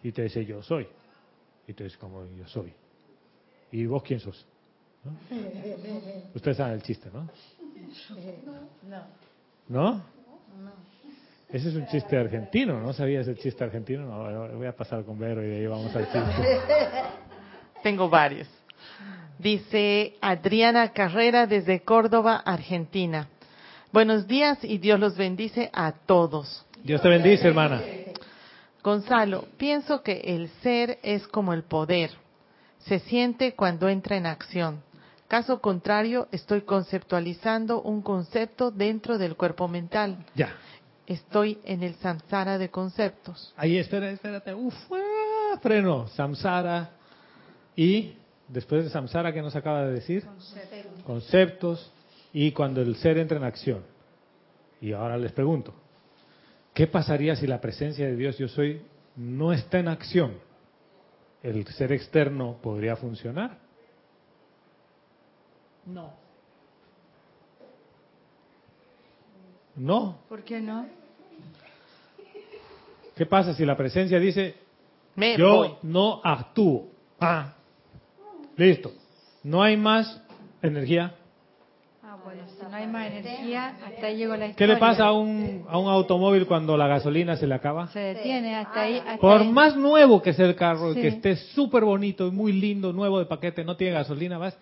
Y te dice, yo soy. Y tú dices, como yo soy. ¿Y vos quién sos? ¿No? Ustedes saben el chiste, ¿no? No. ¿No? Ese es un chiste argentino, ¿no sabías el chiste argentino? No, voy a pasar con Vero y de ahí vamos al chiste. Tengo varios. Dice Adriana Carrera desde Córdoba, Argentina. Buenos días y Dios los bendice a todos. Dios te bendice, hermana. Gonzalo, pienso que el ser es como el poder. Se siente cuando entra en acción. Caso contrario, estoy conceptualizando un concepto dentro del cuerpo mental. Ya. Estoy en el samsara de conceptos. Ahí, espera, espérate. Uf, ah, freno. Samsara. Y después de samsara, ¿qué nos acaba de decir? Conceptos. Conceptos. Y cuando el ser entra en acción. Y ahora les pregunto, ¿Qué pasaría si la presencia de Dios yo soy no está en acción? ¿El ser externo podría funcionar? No. No. ¿Por qué no? ¿Qué pasa si la presencia dice, Me yo voy. no actúo? Ah, listo. No hay más energía. Ah, bueno, si no hay más energía, hasta ahí llegó la ¿Qué historia. le pasa a un, a un automóvil cuando la gasolina se le acaba? Se detiene hasta ahí. Hasta Por ahí. más nuevo que sea el carro, y Sí. que esté súper bonito y muy lindo, nuevo de paquete, no tiene gasolina, vas...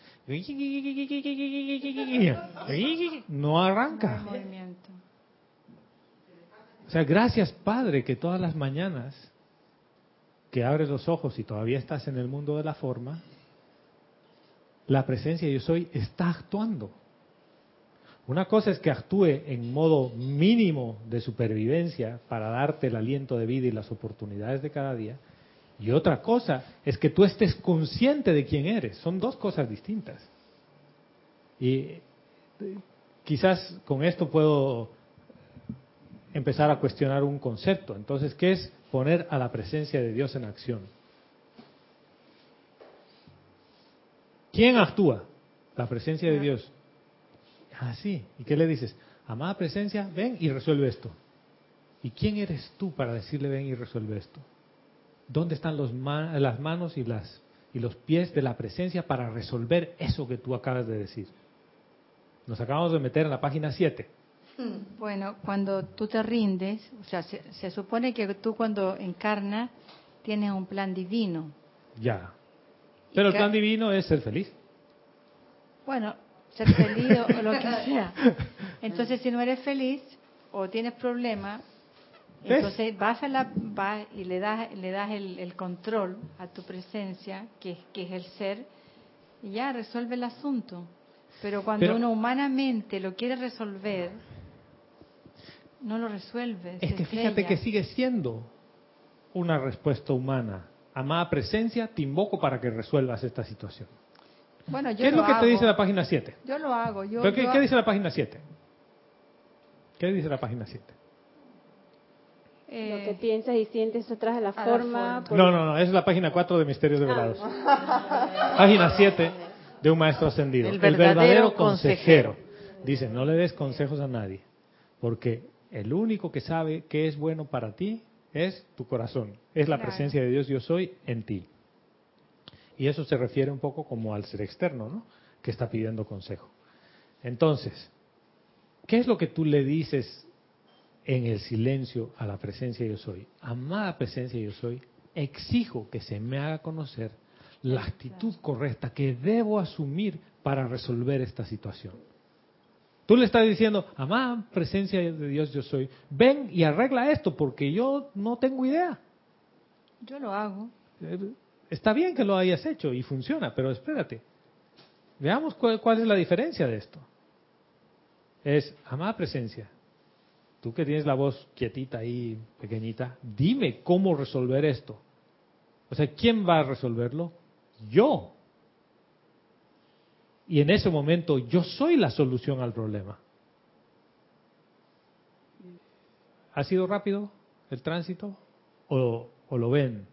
No arranca. movimiento. O sea, gracias Padre que todas las mañanas que abres los ojos y todavía estás en el mundo de la forma, la presencia yo soy está actuando. Una cosa es que actúe en modo mínimo de supervivencia para darte el aliento de vida y las oportunidades de cada día. Y otra cosa es que tú estés consciente de quién eres. Son dos cosas distintas. Y eh, quizás con esto puedo empezar a cuestionar un concepto. Entonces, ¿qué es poner a la presencia de Dios en acción? ¿Quién actúa? La presencia de Dios. Ah, sí. ¿Y qué le dices? Amada presencia, ven y resuelve esto. ¿Y quién eres tú para decirle ven y resuelve esto? ¿Dónde están los ma- las manos y, las, y los pies de la presencia para resolver eso que tú acabas de decir? Nos acabamos de meter en la página 7. Bueno, cuando tú te rindes, o sea, se, se supone que tú cuando encarnas tienes un plan divino. Ya. Pero el plan divino es ser feliz. Bueno, ser feliz o, lo que sea. Entonces, si no eres feliz o tienes problemas, entonces vas a la vas y le das le das el, el control a tu presencia, que, es- que es el ser, y ya resuelve el asunto. Pero cuando Pero- uno humanamente lo quiere resolver, no lo resuelve. Es que fíjate que sigue siendo una respuesta humana. Amada presencia, te invoco para que resuelvas esta situación. Bueno, yo ¿Qué es lo que te hago. dice la página 7? Yo lo hago. Yo, ¿Pero qué, yo- qué dice la página 7? ¿Qué dice la página 7? eh, Lo que piensas y sientes eso trae la a la forma. forma. por- No, no, no, es la página 4 de Misterios Develados. Ah. Página 7 de un maestro ascendido. El El verdadero verdadero, consejero. consejero. Dice, no le des consejos a nadie, porque el único que sabe qué es bueno para ti es tu corazón, es la Claro. presencia de Dios yo soy en ti. Y eso se refiere un poco como al ser externo, ¿no? Que está pidiendo consejo. Entonces, ¿qué es lo que tú le dices en el silencio a la presencia yo soy? Amada presencia yo soy, exijo que se me haga conocer la actitud correcta que debo asumir para resolver esta situación. Tú le estás diciendo, amada presencia de Dios yo soy, ven y arregla esto porque yo no tengo idea. yo lo hago. Está bien que lo hayas hecho y funciona, pero espérate. Veamos cuál, cuál es la diferencia de esto. Es, amada presencia, tú que tienes la voz quietita ahí, pequeñita, dime cómo resolver esto. O sea, ¿quién va a resolverlo? Yo. Y en ese momento yo soy la solución al problema. ¿Ha sido rápido el tránsito? ¿O, o lo ven?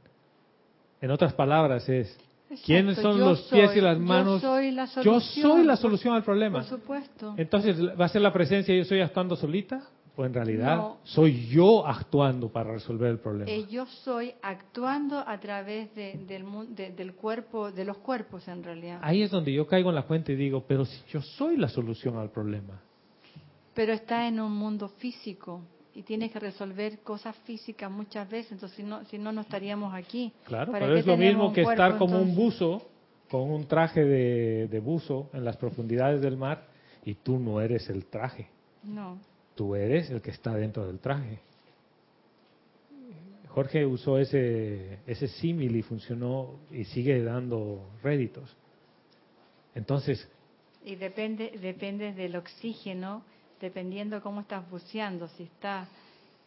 En otras palabras es, ¿quiénes Exacto, son yo los pies soy- y las manos? Yo soy la Yo solución. soy la solución al problema. Por supuesto. Entonces, ¿va a ser la presencia yo soy actuando solita? ¿O en realidad No. soy yo actuando para resolver el problema? Eh, yo soy actuando a través de- del, de- del cuerpo, de los cuerpos en realidad. Ahí es donde yo caigo en la cuenta y digo, pero si yo soy la solución al problema. Pero está en un mundo físico y tienes que resolver cosas físicas muchas veces. Entonces, si no, si no, no estaríamos aquí. Claro, ¿Para pero es lo mismo que cuerpo, estar como un buzo con un traje de, de buzo en las profundidades del mar y tú no eres el traje, No. tú eres el que está dentro del traje. Jorge usó ese, ese símil y funcionó y sigue dando réditos. Entonces, Y depende, depende del oxígeno, dependiendo cómo estás buceando. Si está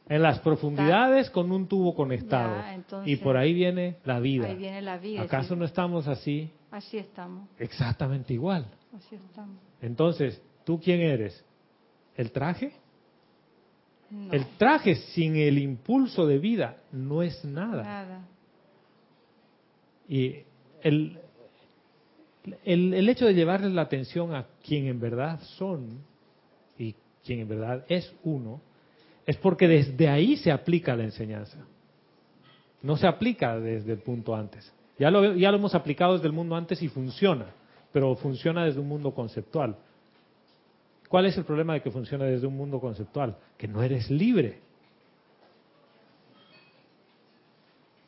en las profundidades con un tubo conectado Ya, entonces- y por ahí viene la vida. ahí viene la vida. ¿Acaso sí. no estamos así Así estamos. exactamente igual? Así estamos. Entonces, ¿tú quién eres? ¿El traje? No, El traje sin el impulso de vida no es nada. nada. Y el, el, el hecho de llevarles la atención a quien en verdad son quien en verdad es uno, es porque desde ahí se aplica la enseñanza. No se aplica desde el punto antes. Ya lo, ya lo hemos aplicado desde el mundo antes y funciona, pero funciona desde un mundo conceptual. ¿Cuál es el problema de que funcione desde un mundo conceptual? Que no eres libre.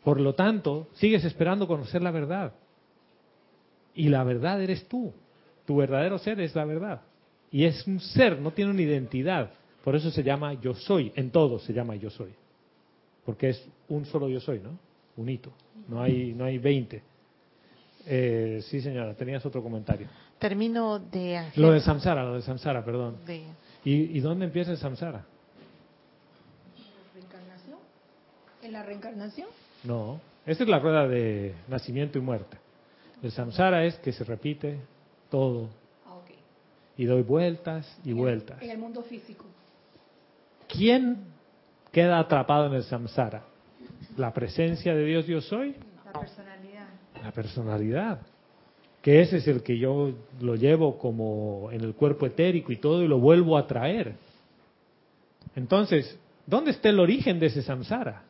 Por lo tanto, sigues esperando conocer la verdad. Y la verdad eres tú. Tu verdadero ser es la verdad. Y es un ser, no tiene una identidad. Por eso se llama yo soy. En todo se llama yo soy. Porque es un solo yo soy, ¿no? Un hito. No hay, no hay 20. Eh, sí, señora, tenías otro comentario. Termino de... Lo de samsara, lo de samsara, perdón. de- ¿Y, y dónde empieza el samsara? ¿Reencarnación? ¿En la reencarnación? No, esa es la rueda de nacimiento y muerte. El samsara es que se repite todo. Y doy vueltas y vueltas. En el mundo físico. ¿Quién queda atrapado en el samsara? ¿La presencia de Dios yo soy? La personalidad. La personalidad. Que ese es el que yo lo llevo como en el cuerpo etérico y todo y lo vuelvo a traer. Entonces, ¿dónde está el origen de ese samsara?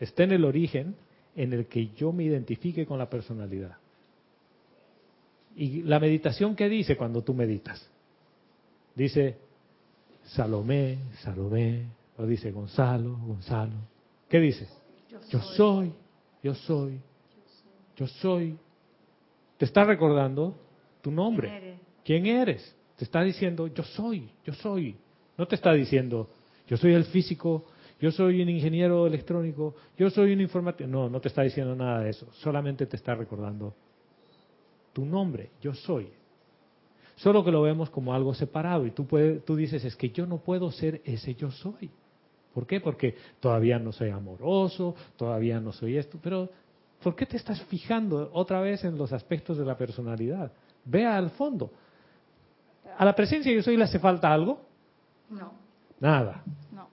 Está en el origen en el que yo me identifique con la personalidad. ¿Y la meditación qué dice cuando tú meditas? Dice Salomé, Salomé, o dice Gonzalo, Gonzalo. ¿Qué dice? Yo soy, yo soy, yo soy. Te está recordando tu nombre. ¿Quién eres? ¿Quién eres? Te está diciendo, yo soy, yo soy. No te está diciendo, yo soy el físico, yo soy un ingeniero electrónico, yo soy un informático. No, no te está diciendo nada de eso. Solamente te está recordando tu nombre, yo soy. Solo que lo vemos como algo separado y tú, puedes, tú dices, es que yo no puedo ser ese yo soy. ¿Por qué? Porque todavía no soy amoroso, todavía no soy esto, pero ¿por qué te estás fijando otra vez en los aspectos de la personalidad? Vea al fondo. ¿A la presencia yo soy le hace falta algo? No, Nada. no.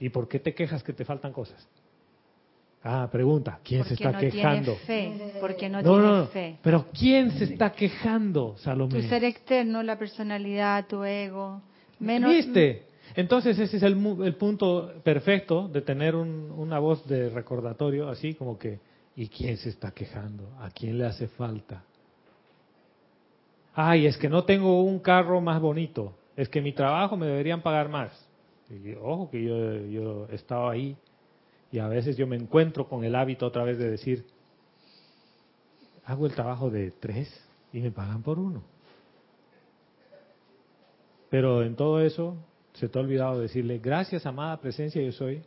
¿Y por qué te quejas que te faltan cosas? Ah, pregunta, ¿quién se está no quejando? tiene fe. Porque no, No, tiene no, fe. Pero ¿quién se está quejando, Salomé? Tu ser externo, la personalidad, tu ego. Menos, ¿Viste? Entonces ese es el, el punto perfecto de tener un- una voz de recordatorio, así como que, ¿y quién se está quejando? ¿A quién le hace falta? Ay, es que no tengo un carro más bonito, es que mi trabajo me deberían pagar más. Y, ojo que yo, yo he estado ahí y a veces yo me encuentro con el hábito otra vez de decir, hago el trabajo de tres y me pagan por uno. Pero en todo eso se te ha olvidado decirle, gracias amada presencia yo soy,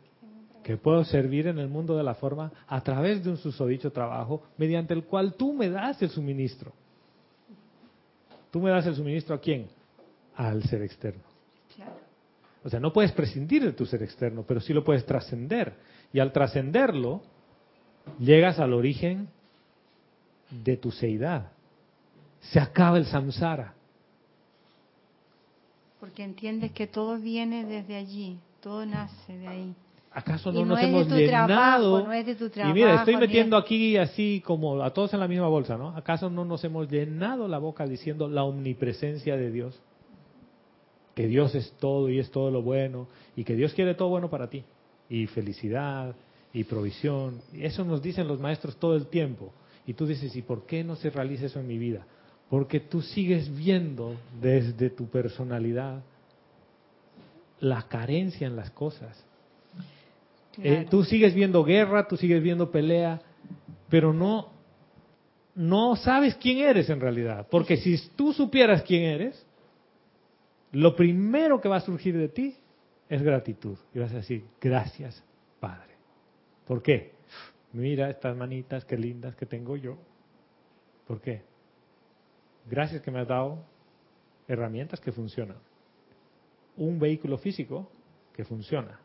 que puedo servir en el mundo de la forma a través de un susodicho trabajo mediante el cual tú me das el suministro. ¿Tú me das el suministro a quién? Al ser externo. O sea, no puedes prescindir de tu ser externo, pero sí lo puedes trascender. Y al trascenderlo, llegas al origen de tu seidad. Se acaba el samsara. Porque entiendes que todo viene desde allí, todo nace de ahí. ¿Acaso Y no no nos es de hemos tu llenado? trabajo, no es de tu y mira, estoy metiendo aquí así como a todos en la misma bolsa, ¿no? ¿Acaso no nos hemos llenado la boca diciendo la omnipresencia de Dios? Que Dios es todo y es todo lo bueno y que Dios quiere todo bueno para ti. Y felicidad y provisión. Eso nos dicen los maestros todo el tiempo. Y tú dices, ¿y por qué no se realiza eso en mi vida? Porque tú sigues viendo desde tu personalidad la carencia en las cosas. Eh, tú sigues viendo guerra, tú sigues viendo pelea, pero no, no sabes quién eres en realidad. Porque si tú supieras quién eres, lo primero que va a surgir de ti es gratitud. Y vas a decir, gracias, Padre. ¿Por qué? Mira estas manitas, qué lindas que tengo yo. ¿Por qué? Gracias que me has dado herramientas que funcionan. Un vehículo físico que funciona.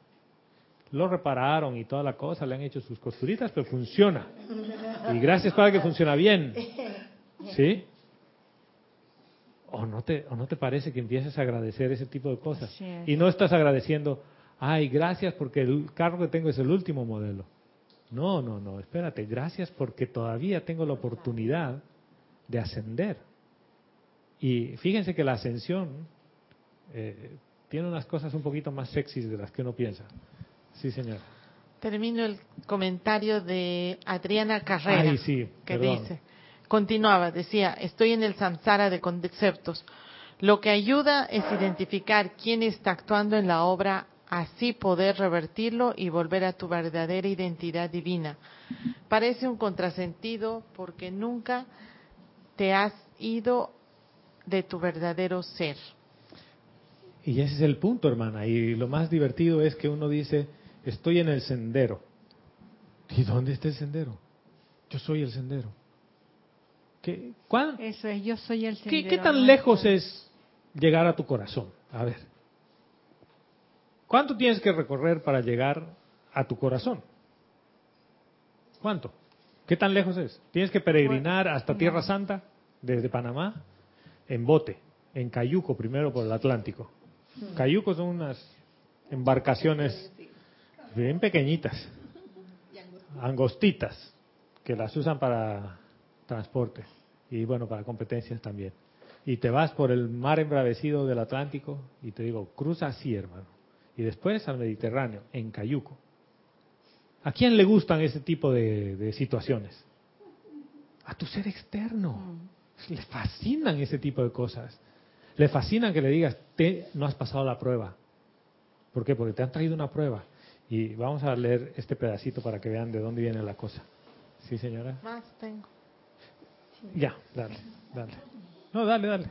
Lo repararon y toda la cosa, le han hecho sus costuritas, pero funciona. Y gracias para que funciona bien. ¿Sí? ¿O no te, o no te parece que empieces a agradecer ese tipo de cosas? Es. Y no estás agradeciendo, ay, gracias porque el carro que tengo es el último modelo. No, no, no, espérate, gracias porque todavía tengo la oportunidad de ascender. Y fíjense que la ascensión eh, tiene unas cosas un poquito más sexys de las que uno piensa. Sí, señor. Termino el comentario de Adriana Carrera, Ay, sí, que perdón. dice, continuaba, decía, estoy en el samsara de conceptos. Lo que ayuda es identificar quién está actuando en la obra, así poder revertirlo y volver a tu verdadera identidad divina. Parece un contrasentido porque nunca te has ido de tu verdadero ser. Y ese es el punto, hermana. Y lo más divertido es que uno dice, estoy en el sendero. ¿Y dónde está el sendero? Yo soy el sendero. ¿Qué, cuán- Eso es, yo soy el qué- tan lejos es llegar a tu corazón? A ver. ¿Cuánto tienes que recorrer para llegar a tu corazón? ¿Cuánto? ¿Qué tan lejos es? ¿Tienes que peregrinar hasta Tierra Santa desde Panamá? En bote, en Cayuco, primero por el Atlántico. Cayuco son unas embarcaciones bien pequeñitas, angostitas, que las usan para transporte y bueno, para competencias también. Y te vas por el mar embravecido del Atlántico y te digo, cruza así, hermano. Y después al Mediterráneo, en Cayuco. ¿A quién le gustan ese tipo de, de situaciones? A tu ser externo. Le fascinan ese tipo de cosas. Le fascinan que le digas, te, no has pasado la prueba. ¿Por qué? Porque te han traído una prueba. Y vamos a leer este pedacito para que vean de dónde viene la cosa. ¿Sí, señora? Más tengo. Ya, dale, dale. No, dale, dale.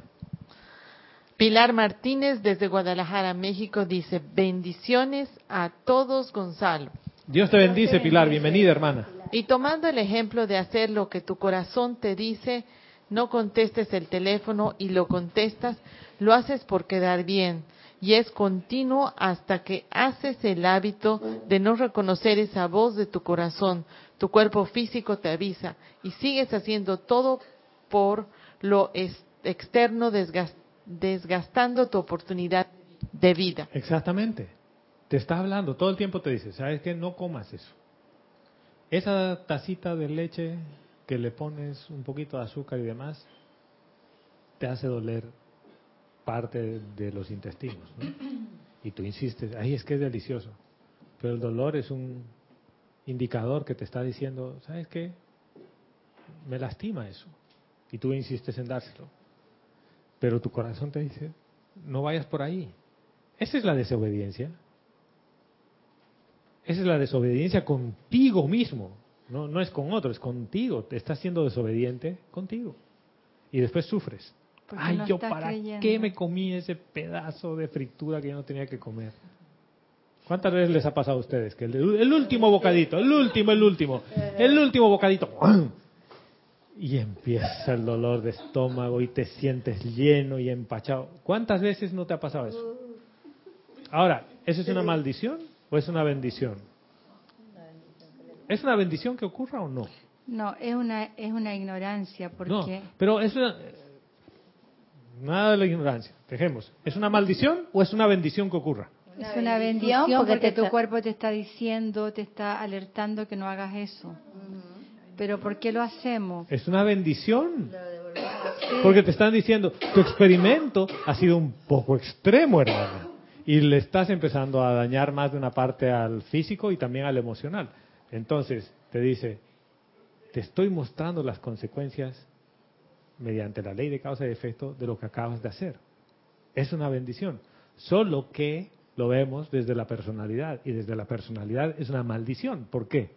Pilar Martínez desde Guadalajara, México, dice, bendiciones a todos, Gonzalo. Dios te bendice, Pilar. Bienvenida, hermana. Y tomando el ejemplo de hacer lo que tu corazón te dice, no contestes el teléfono y lo contestas, lo haces por quedar bien. Y es continuo hasta que haces el hábito de no reconocer esa voz de tu corazón. Tu cuerpo físico te avisa y sigues haciendo todo por lo ex- externo, desgas- desgastando tu oportunidad de vida. Exactamente. Te está hablando, todo el tiempo te dice, ¿sabes qué? No comas eso. Esa tacita de leche que le pones un poquito de azúcar y demás, te hace doler parte de los intestinos. ¿no? Y tú insistes, ay, es que es delicioso. Pero el dolor es un indicador que te está diciendo, ¿sabes qué? Me lastima eso. Y tú insistes en dárselo. Pero tu corazón te dice, no vayas por ahí. Esa es la desobediencia. Esa es la desobediencia contigo mismo. No, no es con otro, es contigo. Te estás siendo desobediente contigo. Y después sufres. Porque Ay, yo para creyendo. qué me comí ese pedazo de fritura que yo no tenía que comer. ¿Cuántas veces les ha pasado a ustedes que el, el último bocadito, el último, el último, el último bocadito, y empieza el dolor de estómago y te sientes lleno y empachado? ¿Cuántas veces no te ha pasado eso? Ahora, ¿eso es una maldición o es una bendición? ¿Es una bendición que ocurra o no? No, es una, es una ignorancia porque... No, pero es una... Nada de la ignorancia. Dejemos. ¿Es una maldición o es una bendición que ocurra? Es una bendición porque, porque te tu está- cuerpo te está diciendo, te está alertando que no hagas eso. Pero ¿por qué lo hacemos? Es una bendición. Porque te están diciendo, tu experimento ha sido un poco extremo, hermano. Y le estás empezando a dañar más de una parte al físico y también al emocional. Entonces, te dice, te estoy mostrando las consecuencias mediante la ley de causa y efecto de lo que acabas de hacer. Es una bendición. Solo que lo vemos desde la personalidad. Y desde la personalidad es una maldición. ¿Por qué?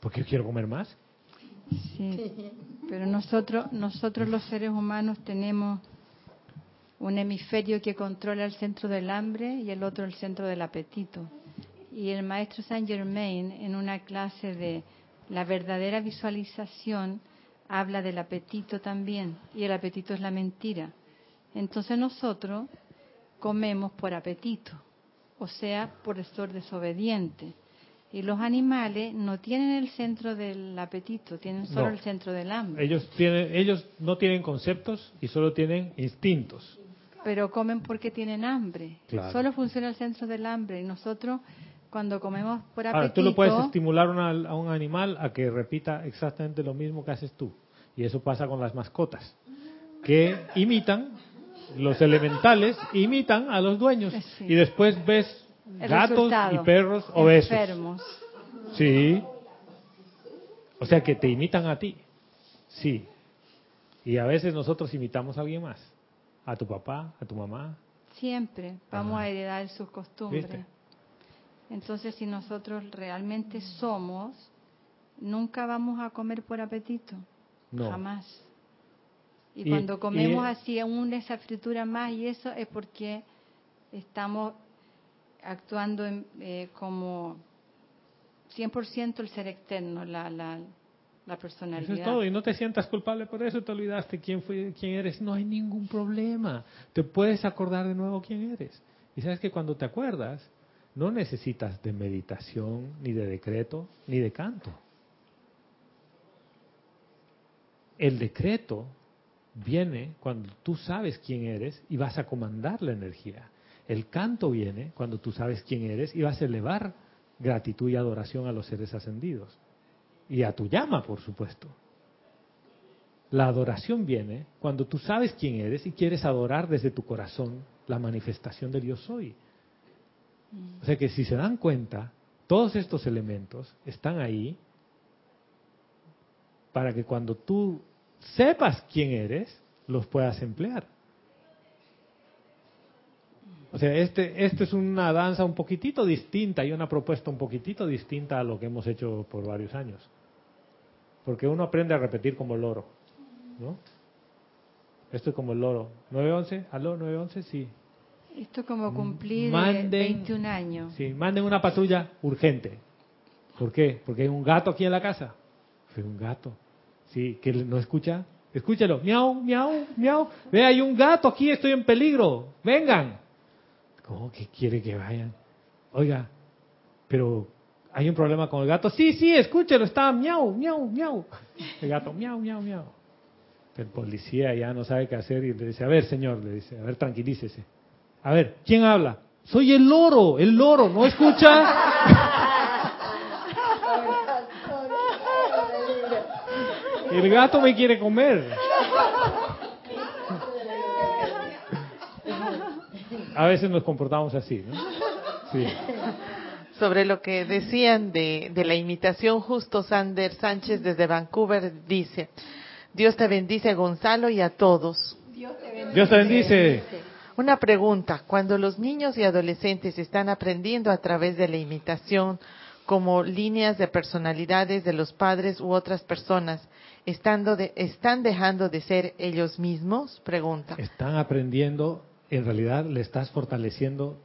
Porque yo quiero comer más. Sí, pero nosotros, nosotros los seres humanos tenemos un hemisferio que controla el centro del hambre y el otro el centro del apetito. Y el maestro Saint Germain, en una clase de la verdadera visualización, habla del apetito también, y el apetito es la mentira. Entonces nosotros comemos por apetito, o sea, por ser desobediente. Y los animales no tienen el centro del apetito, tienen solo No. el centro del hambre. Ellos, tienen, ellos no tienen conceptos y solo tienen instintos. pero comen porque tienen hambre. Claro. Solo funciona el centro del hambre y nosotros cuando comemos por apetito... Ahora, tú lo puedes estimular una- a un animal a que repita exactamente lo mismo que haces tú. Y eso pasa con las mascotas, que imitan, los elementales imitan a los dueños. Sí. Y después ves el gatos y perros obesos. Enfermos. Sí. O sea que te imitan a ti. Sí. Y a veces nosotros imitamos a alguien más. A tu papá, a tu mamá. Siempre vamos Ajá. a heredar sus costumbres. ¿Viste? Entonces, si nosotros realmente somos, nunca vamos a comer por apetito. No. Jamás. Y, Y- cuando comemos y- así aún esa fritura más y eso es porque estamos actuando en, eh, como 100% el ser externo, la, la, la Eso personalidad. es todo. Y no te sientas culpable por eso. Te olvidaste quién fue, quién eres. No hay ningún problema. Te puedes acordar de nuevo quién eres. Y sabes que cuando te acuerdas, no necesitas de meditación, ni de decreto, ni de canto. El decreto viene cuando tú sabes quién eres y vas a comandar la energía. El canto viene cuando tú sabes quién eres y vas a elevar gratitud y adoración a los seres ascendidos. Y a tu llama, por supuesto. La adoración viene cuando tú sabes quién eres y quieres adorar desde tu corazón la manifestación del yo soy. O sea que si se dan cuenta, todos estos elementos están ahí para que cuando tú sepas quién eres, los puedas emplear. O sea, este, esto es una danza un poquitito distinta y una propuesta un poquitito distinta a lo que hemos hecho por varios años. Porque uno aprende a repetir como el loro, ¿no? Esto es como el loro. ¿911? ¿Aló? ¿911? Sí. Esto es como cumplir eh, Manden- 21 años. Sí, manden una patrulla urgente. ¿Por qué? Porque hay un gato aquí en la casa. Fue un gato. Sí, que no escucha. Escúchelo. Miau, miau, miau. Ve, hay un gato aquí, estoy en peligro. Vengan. ¿Cómo que quiere que vayan? Oiga, pero hay un problema con el gato. Sí, sí, escúchelo, está miau, miau, miau. El gato, miau, miau, miau. El policía ya no sabe qué hacer y le dice, a ver, señor, le dice, a ver, tranquilícese. A ver, ¿quién habla? Soy el loro, el loro, ¿no escucha? El gato me quiere comer. A veces nos comportamos así, ¿no? Sí. Sobre lo que decían de, de la imitación, justo Sander Sánchez desde Vancouver dice, Dios te bendice Gonzalo y a todos. Dios te bendice. Una pregunta, cuando los niños y adolescentes están aprendiendo a través de la imitación como líneas de personalidades de los padres u otras personas, estando de- ¿están dejando de ser ellos mismos? Pregunta. Están aprendiendo, en realidad le estás fortaleciendo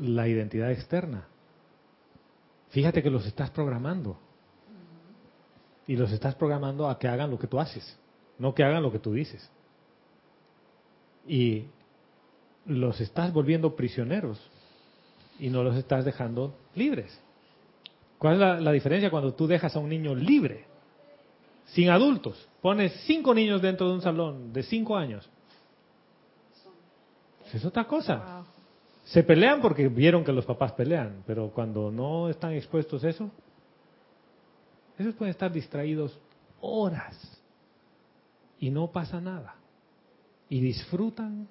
la identidad externa. Fíjate que los estás programando. Y los estás programando a que hagan lo que tú haces, no que hagan lo que tú dices. Y los estás volviendo prisioneros y no los estás dejando libres. ¿Cuál es la, la diferencia cuando tú dejas a un niño libre, sin adultos? Pones cinco niños dentro de un salón de cinco años. Es otra cosa. Se pelean porque vieron que los papás pelean, pero cuando no están expuestos a eso, esos pueden estar distraídos horas y no pasa nada. Y disfrutan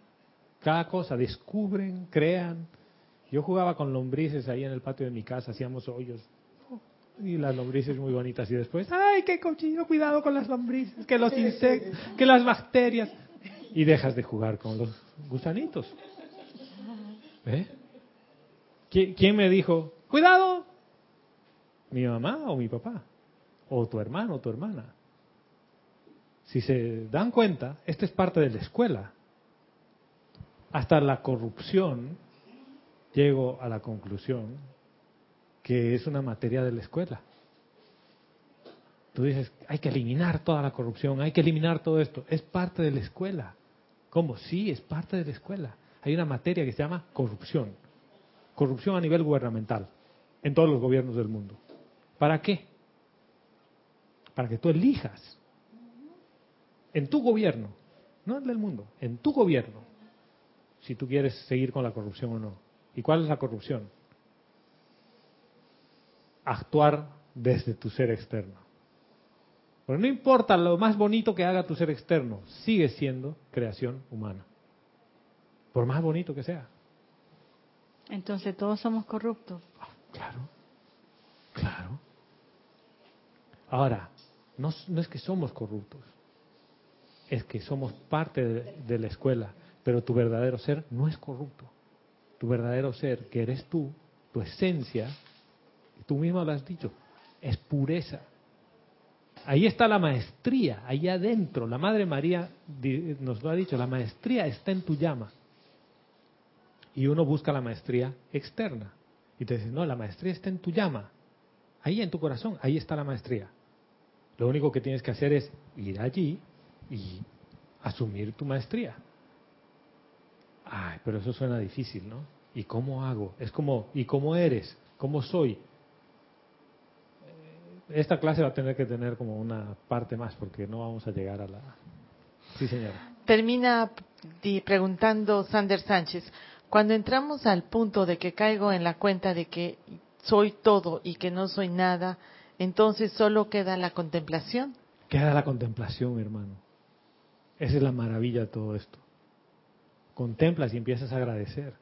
cada cosa, descubren, crean. Yo jugaba con lombrices ahí en el patio de mi casa, hacíamos hoyos. Y las lombrices muy bonitas. Y después, ¡ay, qué cochino! Cuidado con las lombrices, que los insectos, que las bacterias. Y dejas de jugar con los gusanitos. ¿Eh? ¿Qui- ¿Quién me dijo, cuidado? ¿Mi mamá o mi papá? ¿O tu hermano o tu hermana? Si se dan cuenta, esto es parte de la escuela. Hasta la corrupción, llego a la conclusión que es una materia de la escuela. Tú dices, hay que eliminar toda la corrupción, hay que eliminar todo esto. Es parte de la escuela. ¿Cómo? Sí, es parte de la escuela. Hay una materia que se llama corrupción. Corrupción a nivel gubernamental, en todos los gobiernos del mundo. ¿Para qué? Para que tú elijas en tu gobierno, no en el mundo, en tu gobierno, si tú quieres seguir con la corrupción o no. ¿Y cuál es la corrupción? Actuar desde tu ser externo. Pero no importa lo más bonito que haga tu ser externo, sigue siendo creación humana. Por más bonito que sea. Entonces todos somos corruptos. Claro, claro. Ahora, no, es que somos corruptos, es que somos parte de, de la escuela, pero tu verdadero ser no es corrupto. Tu verdadero ser, que eres tú, tu esencia, tú mismo lo has dicho, es pureza. Ahí está la maestría, ahí adentro. La Madre María nos lo ha dicho, la maestría está en tu llama. Y uno busca la maestría externa. Y te dice, no, la maestría está en tu llama. Ahí en tu corazón, ahí está la maestría. Lo único que tienes que hacer es ir allí y asumir tu maestría. Ay, pero eso suena difícil, ¿no? ¿Y cómo hago? Es como, ¿y cómo eres? ¿Cómo soy? Esta clase va a tener que tener como una parte más porque no vamos a llegar a la... Sí, señora. Termina preguntando Sander Sánchez, cuando entramos al punto de que caigo en la cuenta de que soy todo y que no soy nada, entonces solo queda la contemplación. Queda la contemplación, hermano. Esa es la maravilla de todo esto. Contemplas y empiezas a agradecer.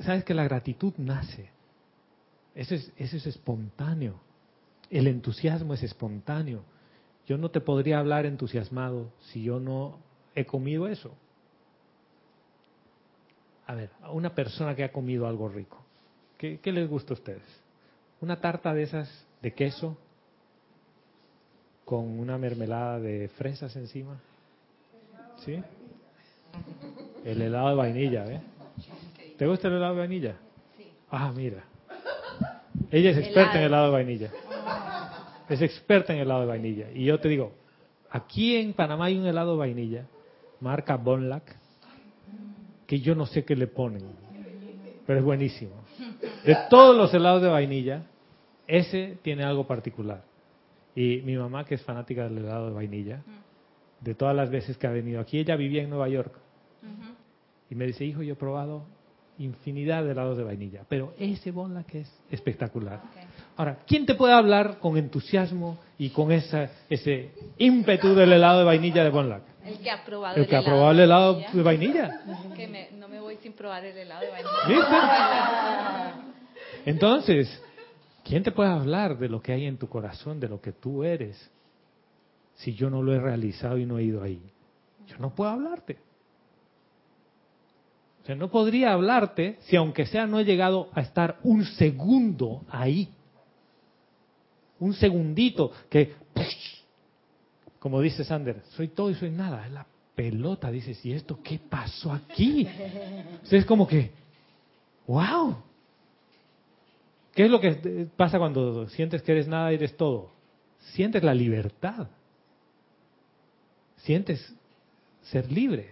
Sabes que la gratitud nace. Eso es, eso es espontáneo. El entusiasmo es espontáneo. Yo no te podría hablar entusiasmado si yo no he comido eso a ver, a una persona que ha comido algo rico, ¿qué, les gusta a ustedes? Una tarta de esas de queso con una mermelada de fresas encima. ¿Sí? El helado de vainilla, ¿eh? ¿Te gusta el helado de vainilla? Sí. Ah, mira. Ella es experta en helado de vainilla. Es experta en helado de vainilla. Y yo te digo, aquí en Panamá hay un helado de vainilla, marca Bonlac, que yo no sé qué le ponen, pero es buenísimo. De todos los helados de vainilla, ese tiene algo particular. Y mi mamá, que es fanática del helado de vainilla, de todas las veces que ha venido aquí, ella vivía en Nueva York. Y me dice, hijo, yo he probado infinidad de helados de vainilla, pero ese Bonla que es espectacular. Ahora, ¿quién te puede hablar con entusiasmo y con esa, ese ímpetu del helado de vainilla de Bonlac? El que ha probado el, que ha probado el helado de vainilla. Que no me voy sin probar el helado de vainilla. Entonces, ¿quién te puede hablar de lo que hay en tu corazón, de lo que tú eres? Si yo no lo he realizado y no he ido ahí. Yo no puedo hablarte. O sea, no podría hablarte si aunque sea no he llegado a estar un segundo ahí. Un segundito que como dice Sander, soy todo y soy nada. Es la pelota. Dices, ¿y esto qué pasó aquí? es como que, wow. ¿Qué es lo que pasa cuando sientes que eres nada y eres todo? Sientes la libertad. Sientes ser libre.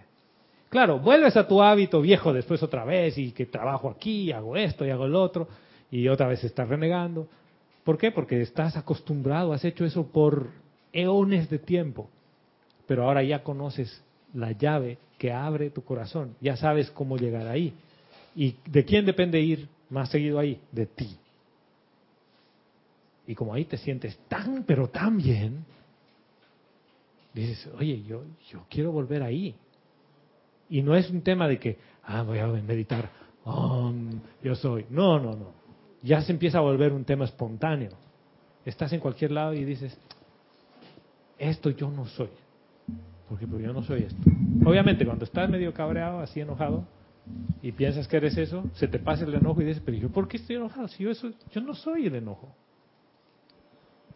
Claro, vuelves a tu hábito viejo después otra vez y que trabajo aquí, hago esto y hago el otro y otra vez estás renegando. ¿Por qué? Porque estás acostumbrado, has hecho eso por eones de tiempo, pero ahora ya conoces la llave que abre tu corazón, ya sabes cómo llegar ahí. ¿Y de quién depende ir más seguido ahí? De ti. Y como ahí te sientes tan, pero tan bien, dices, oye, yo, yo quiero volver ahí. Y no es un tema de que, ah, voy a meditar, yo soy. No, no, no. Ya se empieza a volver un tema espontáneo. Estás en cualquier lado y dices, esto yo no soy. Porque pues yo no soy esto. Obviamente, cuando estás medio cabreado, así enojado, y piensas que eres eso, se te pasa el enojo y dices, pero yo, ¿por qué estoy enojado? Si yo, eso, yo no soy el enojo.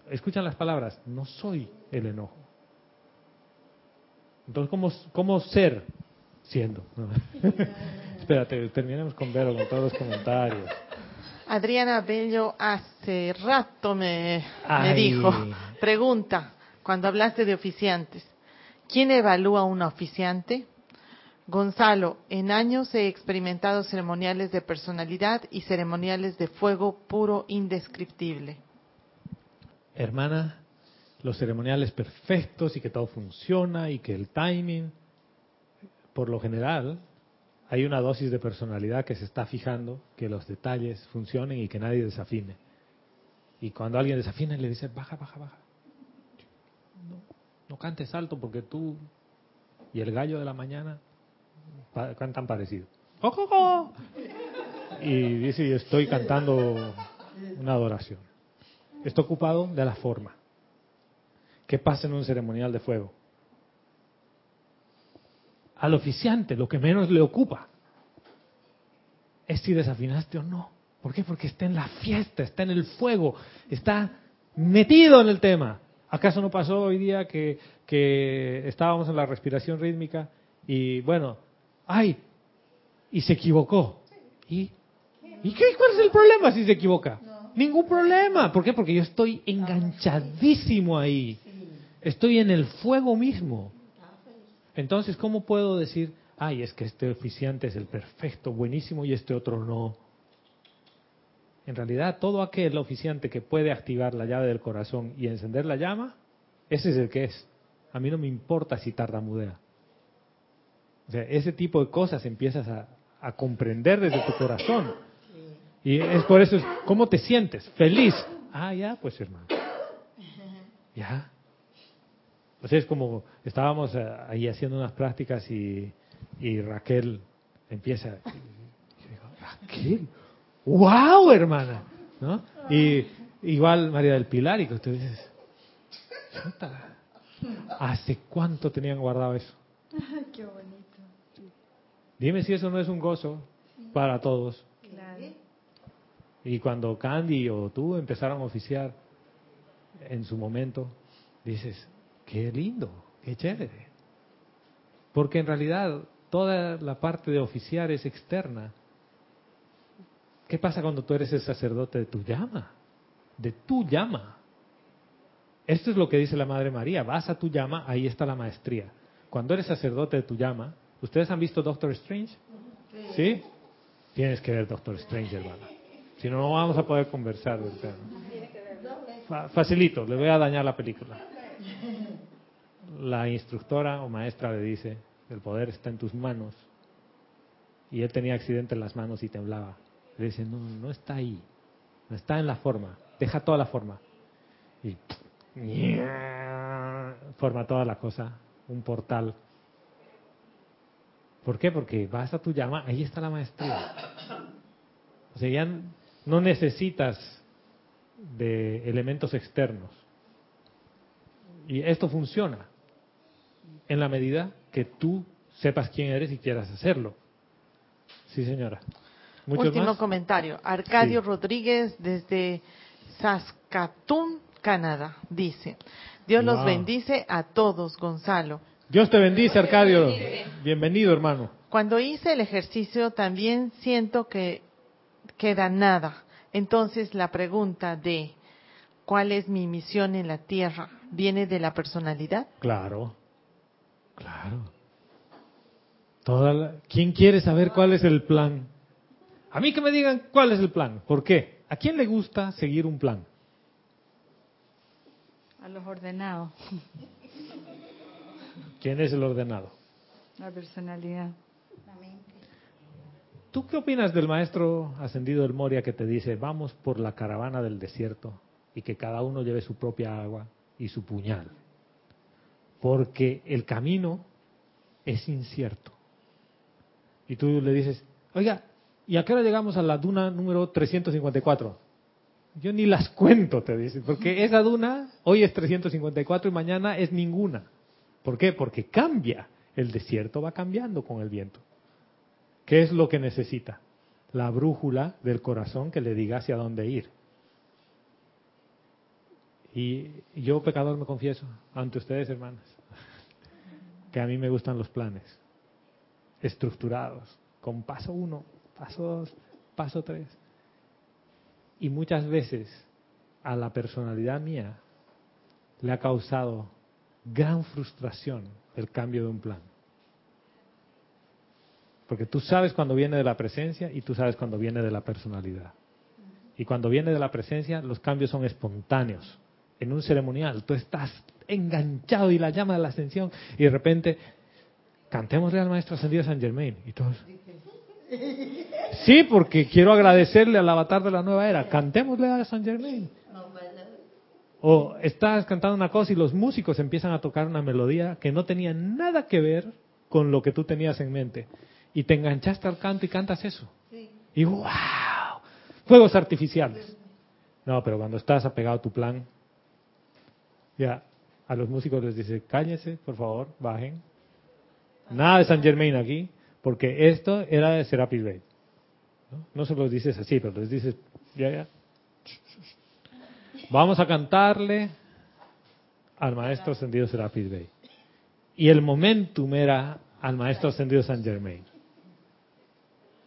Escuchan las palabras, no soy el enojo. Entonces, ¿cómo, cómo ser siendo? Espérate, terminemos con Vero, con todos los comentarios. Adriana Bello hace rato me, me dijo, pregunta, cuando hablaste de oficiantes. ¿Quién evalúa un oficiante? Gonzalo, en años he experimentado ceremoniales de personalidad y ceremoniales de fuego puro indescriptible. Hermana, los ceremoniales perfectos y que todo funciona y que el timing, por lo general, hay una dosis de personalidad que se está fijando que los detalles funcionen y que nadie desafine. Y cuando alguien desafina, le dice, baja, baja, baja. No, no cantes alto porque tú y el gallo de la mañana cantan parecido. Y dice, estoy cantando una adoración. Estoy ocupado de la forma. ¿Qué pasa en un ceremonial de fuego? Al oficiante lo que menos le ocupa es si desafinaste o no. ¿Por qué? Porque está en la fiesta, está en el fuego, está metido en el tema. ¿Acaso no pasó hoy día que, que estábamos en la respiración rítmica y bueno, ay, y se equivocó? ¿Y, ¿y qué, cuál es el problema si se equivoca? Ningún problema. ¿Por qué? Porque yo estoy enganchadísimo ahí. Estoy en el fuego mismo. Entonces, ¿cómo puedo decir, ay, es que este oficiante es el perfecto, buenísimo y este otro no? En realidad, todo aquel oficiante que puede activar la llave del corazón y encender la llama, ese es el que es. A mí no me importa si tardamudea. O sea, ese tipo de cosas empiezas a, a comprender desde tu corazón. Y es por eso, ¿cómo te sientes? Feliz. Ah, ya, pues hermano. Ya. O sea, es como, estábamos eh, ahí haciendo unas prácticas y, y Raquel empieza. Y digo, Raquel, wow, hermana. ¿No? Y igual María del Pilar, y que tú dices, ¿hace cuánto tenían guardado eso? Qué bonito. Dime si eso no es un gozo para todos. Y cuando Candy o tú empezaron a oficiar en su momento, dices, qué lindo, qué chévere. Porque en realidad toda la parte de oficiar es externa. ¿Qué pasa cuando tú eres el sacerdote de tu llama? De tu llama. Esto es lo que dice la Madre María. Vas a tu llama, ahí está la maestría. Cuando eres sacerdote de tu llama, ¿ustedes han visto Doctor Strange? ¿Sí? Tienes que ver Doctor Strange, hermana. Si no, no vamos a poder conversar. Facilito, le voy a dañar la película. La instructora o maestra le dice, el poder está en tus manos. Y él tenía accidente en las manos y temblaba. Le dice, no, no está ahí. No está en la forma. Deja toda la forma. Y forma toda la cosa. Un portal. ¿Por qué? Porque vas a tu llama, ahí está la maestría. O sea, ya no necesitas de elementos externos. Y esto funciona en la medida que tú sepas quién eres y quieras hacerlo. Sí, señora. Último comentario. Arcadio Rodríguez desde Saskatoon, Canadá, dice, Dios los bendice a todos, Gonzalo. Dios te bendice, Arcadio. Bienvenido, hermano. Cuando hice el ejercicio también siento que queda nada. Entonces la pregunta de ¿cuál es mi misión en la tierra? ¿Viene de la personalidad? Claro, claro. Toda ¿Quién quiere saber cuál es el plan? A mí que me digan cuál es el plan. ¿Por qué? ¿A quién le gusta seguir un plan? A los ordenados. ¿Quién es el ordenado? La personalidad. ¿Tú qué opinas del maestro ascendido del Moria que te dice, vamos por la caravana del desierto y que cada uno lleve su propia agua y su puñal? Porque el camino es incierto. Y tú le dices, oiga, ¿y a qué hora llegamos a la duna número 354? Yo ni las cuento, te dice, porque esa duna hoy es 354 y mañana es ninguna. ¿Por qué? Porque cambia. El desierto va cambiando con el viento. ¿Qué es lo que necesita? La brújula del corazón que le diga hacia dónde ir. Y yo, pecador, me confieso ante ustedes, hermanas, que a mí me gustan los planes estructurados, con paso uno, paso dos, paso tres. Y muchas veces a la personalidad mía le ha causado gran frustración el cambio de un plan. Porque tú sabes cuando viene de la presencia y tú sabes cuando viene de la personalidad. Y cuando viene de la presencia, los cambios son espontáneos. En un ceremonial, tú estás enganchado y la llama de la ascensión y de repente cantémosle al maestro ascendido San Germain. Y todos. Sí, porque quiero agradecerle al avatar de la nueva era. Cantémosle a San Germain. O estás cantando una cosa y los músicos empiezan a tocar una melodía que no tenía nada que ver con lo que tú tenías en mente. Y te enganchaste al canto y cantas eso. Y wow, fuegos artificiales. No, pero cuando estás apegado a tu plan, ya, a los músicos les dice, cállense, por favor, bajen. Nada de San Germain aquí, porque esto era de Serapis Bay. ¿no? no se los dices así, pero les dices, ya, ya. Vamos a cantarle al maestro ascendido Serapis Bay. Y el momentum era al maestro ascendido San Germain.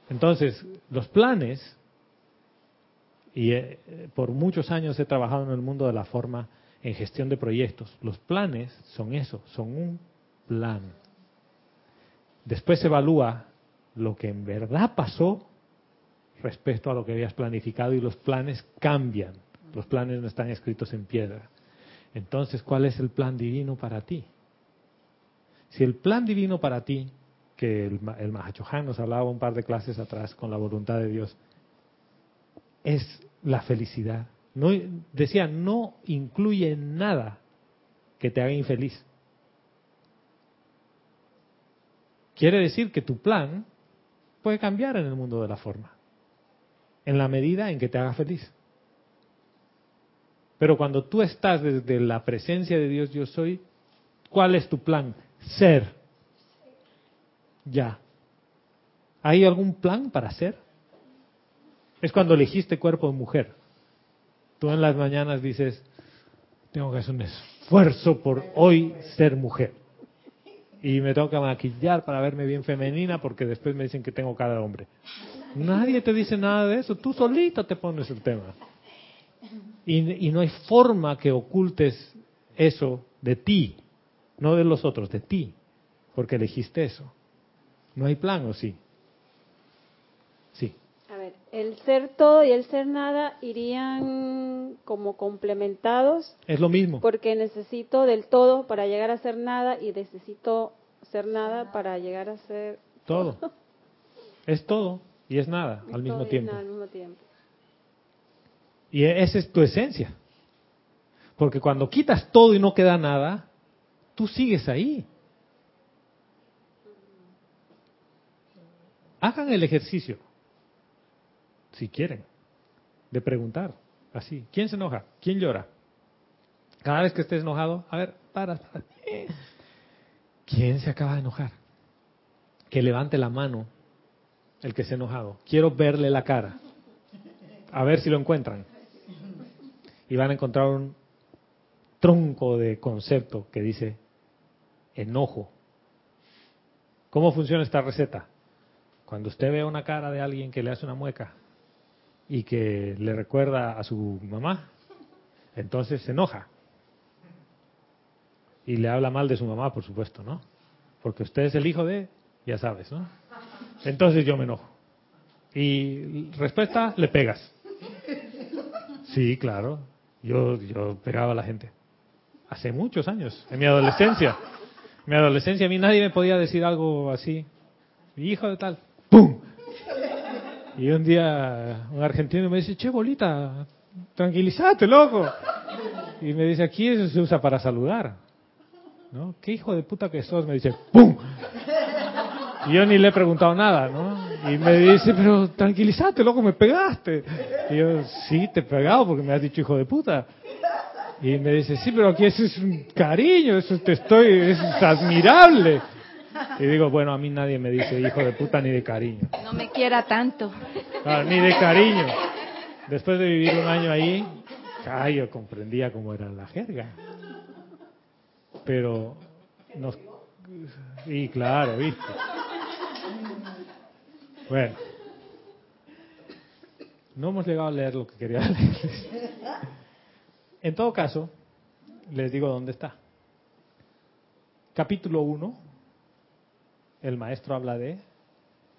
Entonces, los planes, y eh, por muchos años he trabajado en el mundo de la forma en gestión de proyectos, los planes son eso, son un plan. Después se evalúa lo que en verdad pasó respecto a lo que habías planificado y los planes cambian. Los planes no están escritos en piedra. Entonces, ¿cuál es el plan divino para ti? Si el plan divino para ti, que el, el nos hablaba un par de clases atrás con la voluntad de Dios, es la felicidad. No, decía, no incluye nada que te haga infeliz. Quiere decir que tu plan puede cambiar en el mundo de la forma, en la medida en que te haga feliz. Pero cuando tú estás desde la presencia de Dios yo soy, ¿cuál es tu plan? Ser. Ya. ¿Hay algún plan para ser? Es cuando elegiste cuerpo de mujer. Tú en las mañanas dices, tengo que hacer un esfuerzo por hoy ser mujer. Y me tengo que maquillar para verme bien femenina porque después me dicen que tengo cara de hombre. Nadie te dice nada de eso, tú solita te pones el tema. Y, no hay forma que ocultes eso de ti, no de los otros, de ti, porque elegiste eso. No hay plan, ¿o? Sí. El ser todo y el ser nada irían como complementados. Es lo mismo. Porque necesito del todo para llegar a ser nada y necesito ser nada para llegar a ser todo. es todo y es nada Es al mismo y nada al mismo tiempo. Y esa es tu esencia. Porque cuando quitas todo y no queda nada, tú sigues ahí. Hagan el ejercicio, si quieren, de preguntar, así, ¿quién se enoja? ¿Quién llora? Cada vez que estés enojado, a ver, para, para. ¿Quién se acaba de enojar? Que levante la mano el que se ha enojado. Quiero verle la cara. A ver si lo encuentran. Y van a encontrar un tronco de concepto que dice enojo. ¿Cómo funciona esta receta? Cuando usted ve una cara de alguien que le hace una mueca y que le recuerda a su mamá, entonces se enoja. Y le habla mal de su mamá, por supuesto, ¿no? Porque usted es el hijo de, ya sabes, ¿no? Entonces yo me enojo. Y respuesta, le pegas. Sí, claro. Yo, yo pegaba a la gente. Hace muchos años, en mi adolescencia. En mi adolescencia a mí nadie me podía decir algo así. Hijo de tal. ¡Pum! Y un día un argentino me dice, che, bolita, tranquilízate, loco. Y me dice, aquí eso se usa para saludar. ¿No? ¿Qué hijo de puta que sos? Me dice, ¡pum! Y yo ni le he preguntado nada, ¿no? Y me dice, pero tranquilízate, loco, me pegaste. Y yo, sí, te he pegado porque me has dicho hijo de puta. Y me dice, sí, pero aquí eso es un cariño, eso te estoy, eso es admirable. Y digo, bueno, a mí nadie me dice hijo de puta ni de cariño. No me quiera tanto. Ah, ni de cariño. Después de vivir un año ahí, ay, yo comprendía cómo era la jerga. Pero, nos, y claro, viste. Bueno, no hemos llegado a leer lo que quería leerles. En todo caso, les digo dónde está. Capítulo 1, el maestro habla de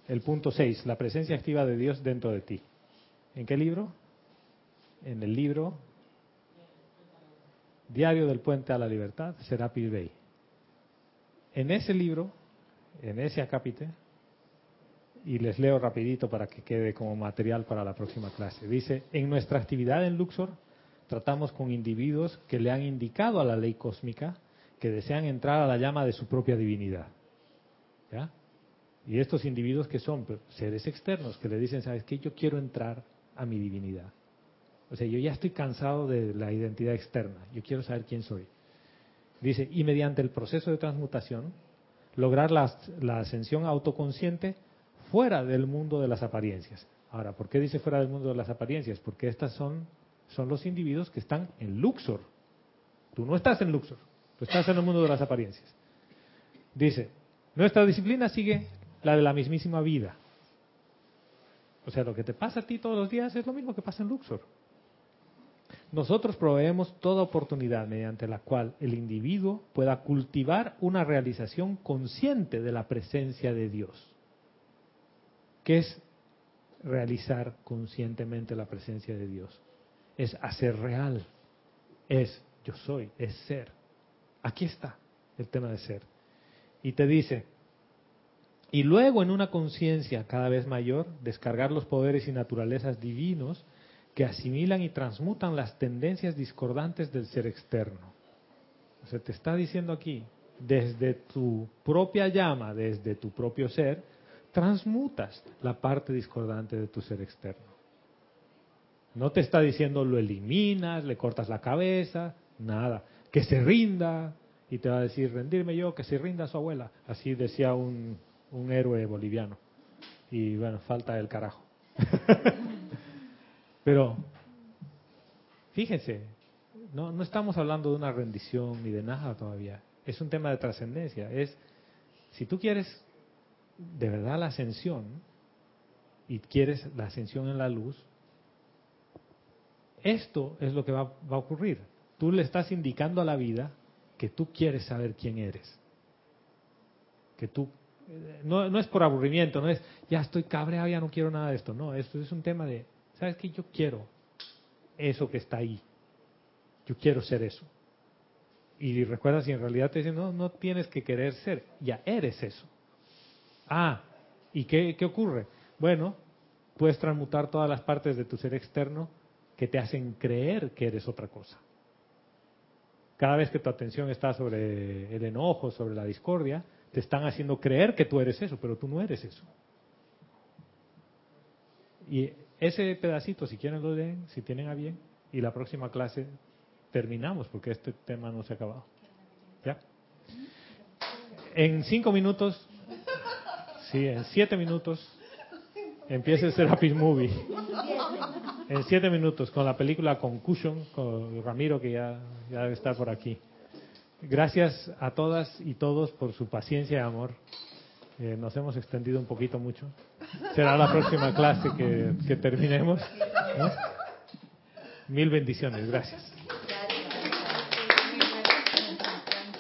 el punto 6, la presencia activa de Dios dentro de ti. ¿En qué libro? En el libro Diario del Puente a la Libertad, Serapis Bey. En ese libro en ese acápite y les leo rapidito para que quede como material para la próxima clase. Dice, en nuestra actividad en Luxor tratamos con individuos que le han indicado a la ley cósmica que desean entrar a la llama de su propia divinidad. Y estos individuos que son seres externos, que le dicen, ¿sabes qué? Yo quiero entrar a mi divinidad. O sea, yo ya estoy cansado de la identidad externa, yo quiero saber quién soy. Dice, y mediante el proceso de transmutación, lograr la, la ascensión autoconsciente fuera del mundo de las apariencias. Ahora, ¿por qué dice fuera del mundo de las apariencias? Porque estas son, son los individuos que están en Luxor. Tú no estás en Luxor, tú estás en el mundo de las apariencias. Dice, nuestra disciplina sigue la de la mismísima vida. O sea, lo que te pasa a ti todos los días es lo mismo que pasa en Luxor. Nosotros proveemos toda oportunidad mediante la cual el individuo pueda cultivar una realización consciente de la presencia de Dios. ¿Qué es realizar conscientemente la presencia de Dios? Es hacer real. Es yo soy, es ser. Aquí está el tema de ser. Y te dice, y luego en una conciencia cada vez mayor, descargar los poderes y naturalezas divinos que asimilan y transmutan las tendencias discordantes del ser externo. O te está diciendo aquí, desde tu propia llama, desde tu propio ser, transmutas la parte discordante de tu ser externo. No te está diciendo lo eliminas, le cortas la cabeza, nada. Que se rinda, y te va a decir, rendirme yo, que se rinda su abuela. Así decía un, un héroe boliviano. Y bueno, falta el carajo. Pero, fíjense, no, no estamos hablando de una rendición ni de nada todavía. Es un tema de trascendencia. Es, si tú quieres de verdad la ascensión y quieres la ascensión en la luz, esto es lo que va, va a ocurrir. Tú le estás indicando a la vida que tú quieres saber quién eres. Que tú no, no es por aburrimiento, no es ya estoy cabreado, ya no quiero nada de esto. No, esto es un tema de, ¿sabes qué? Yo quiero eso que está ahí. Yo quiero ser eso. Y recuerda si en realidad te dicen, no, no tienes que querer ser, ya eres eso. Ah, ¿y qué, qué ocurre? Bueno, puedes transmutar todas las partes de tu ser externo que te hacen creer que eres otra cosa. Cada vez que tu atención está sobre el enojo, sobre la discordia, te están haciendo creer que tú eres eso, pero tú no eres eso. Y ese pedacito, si quieren lo leen, si tienen a bien, y la próxima clase terminamos, porque este tema no se ha acabado. ¿Ya? En cinco minutos, sí, en siete minutos, empieza el Serapis Movie. En siete minutos, con la película Concussion, con Ramiro, que ya, ya debe estar por aquí. Gracias a todas y todos por su paciencia y amor. Eh, nos hemos extendido un poquito mucho. Será la próxima clase que, que terminemos. Mil bendiciones. Gracias.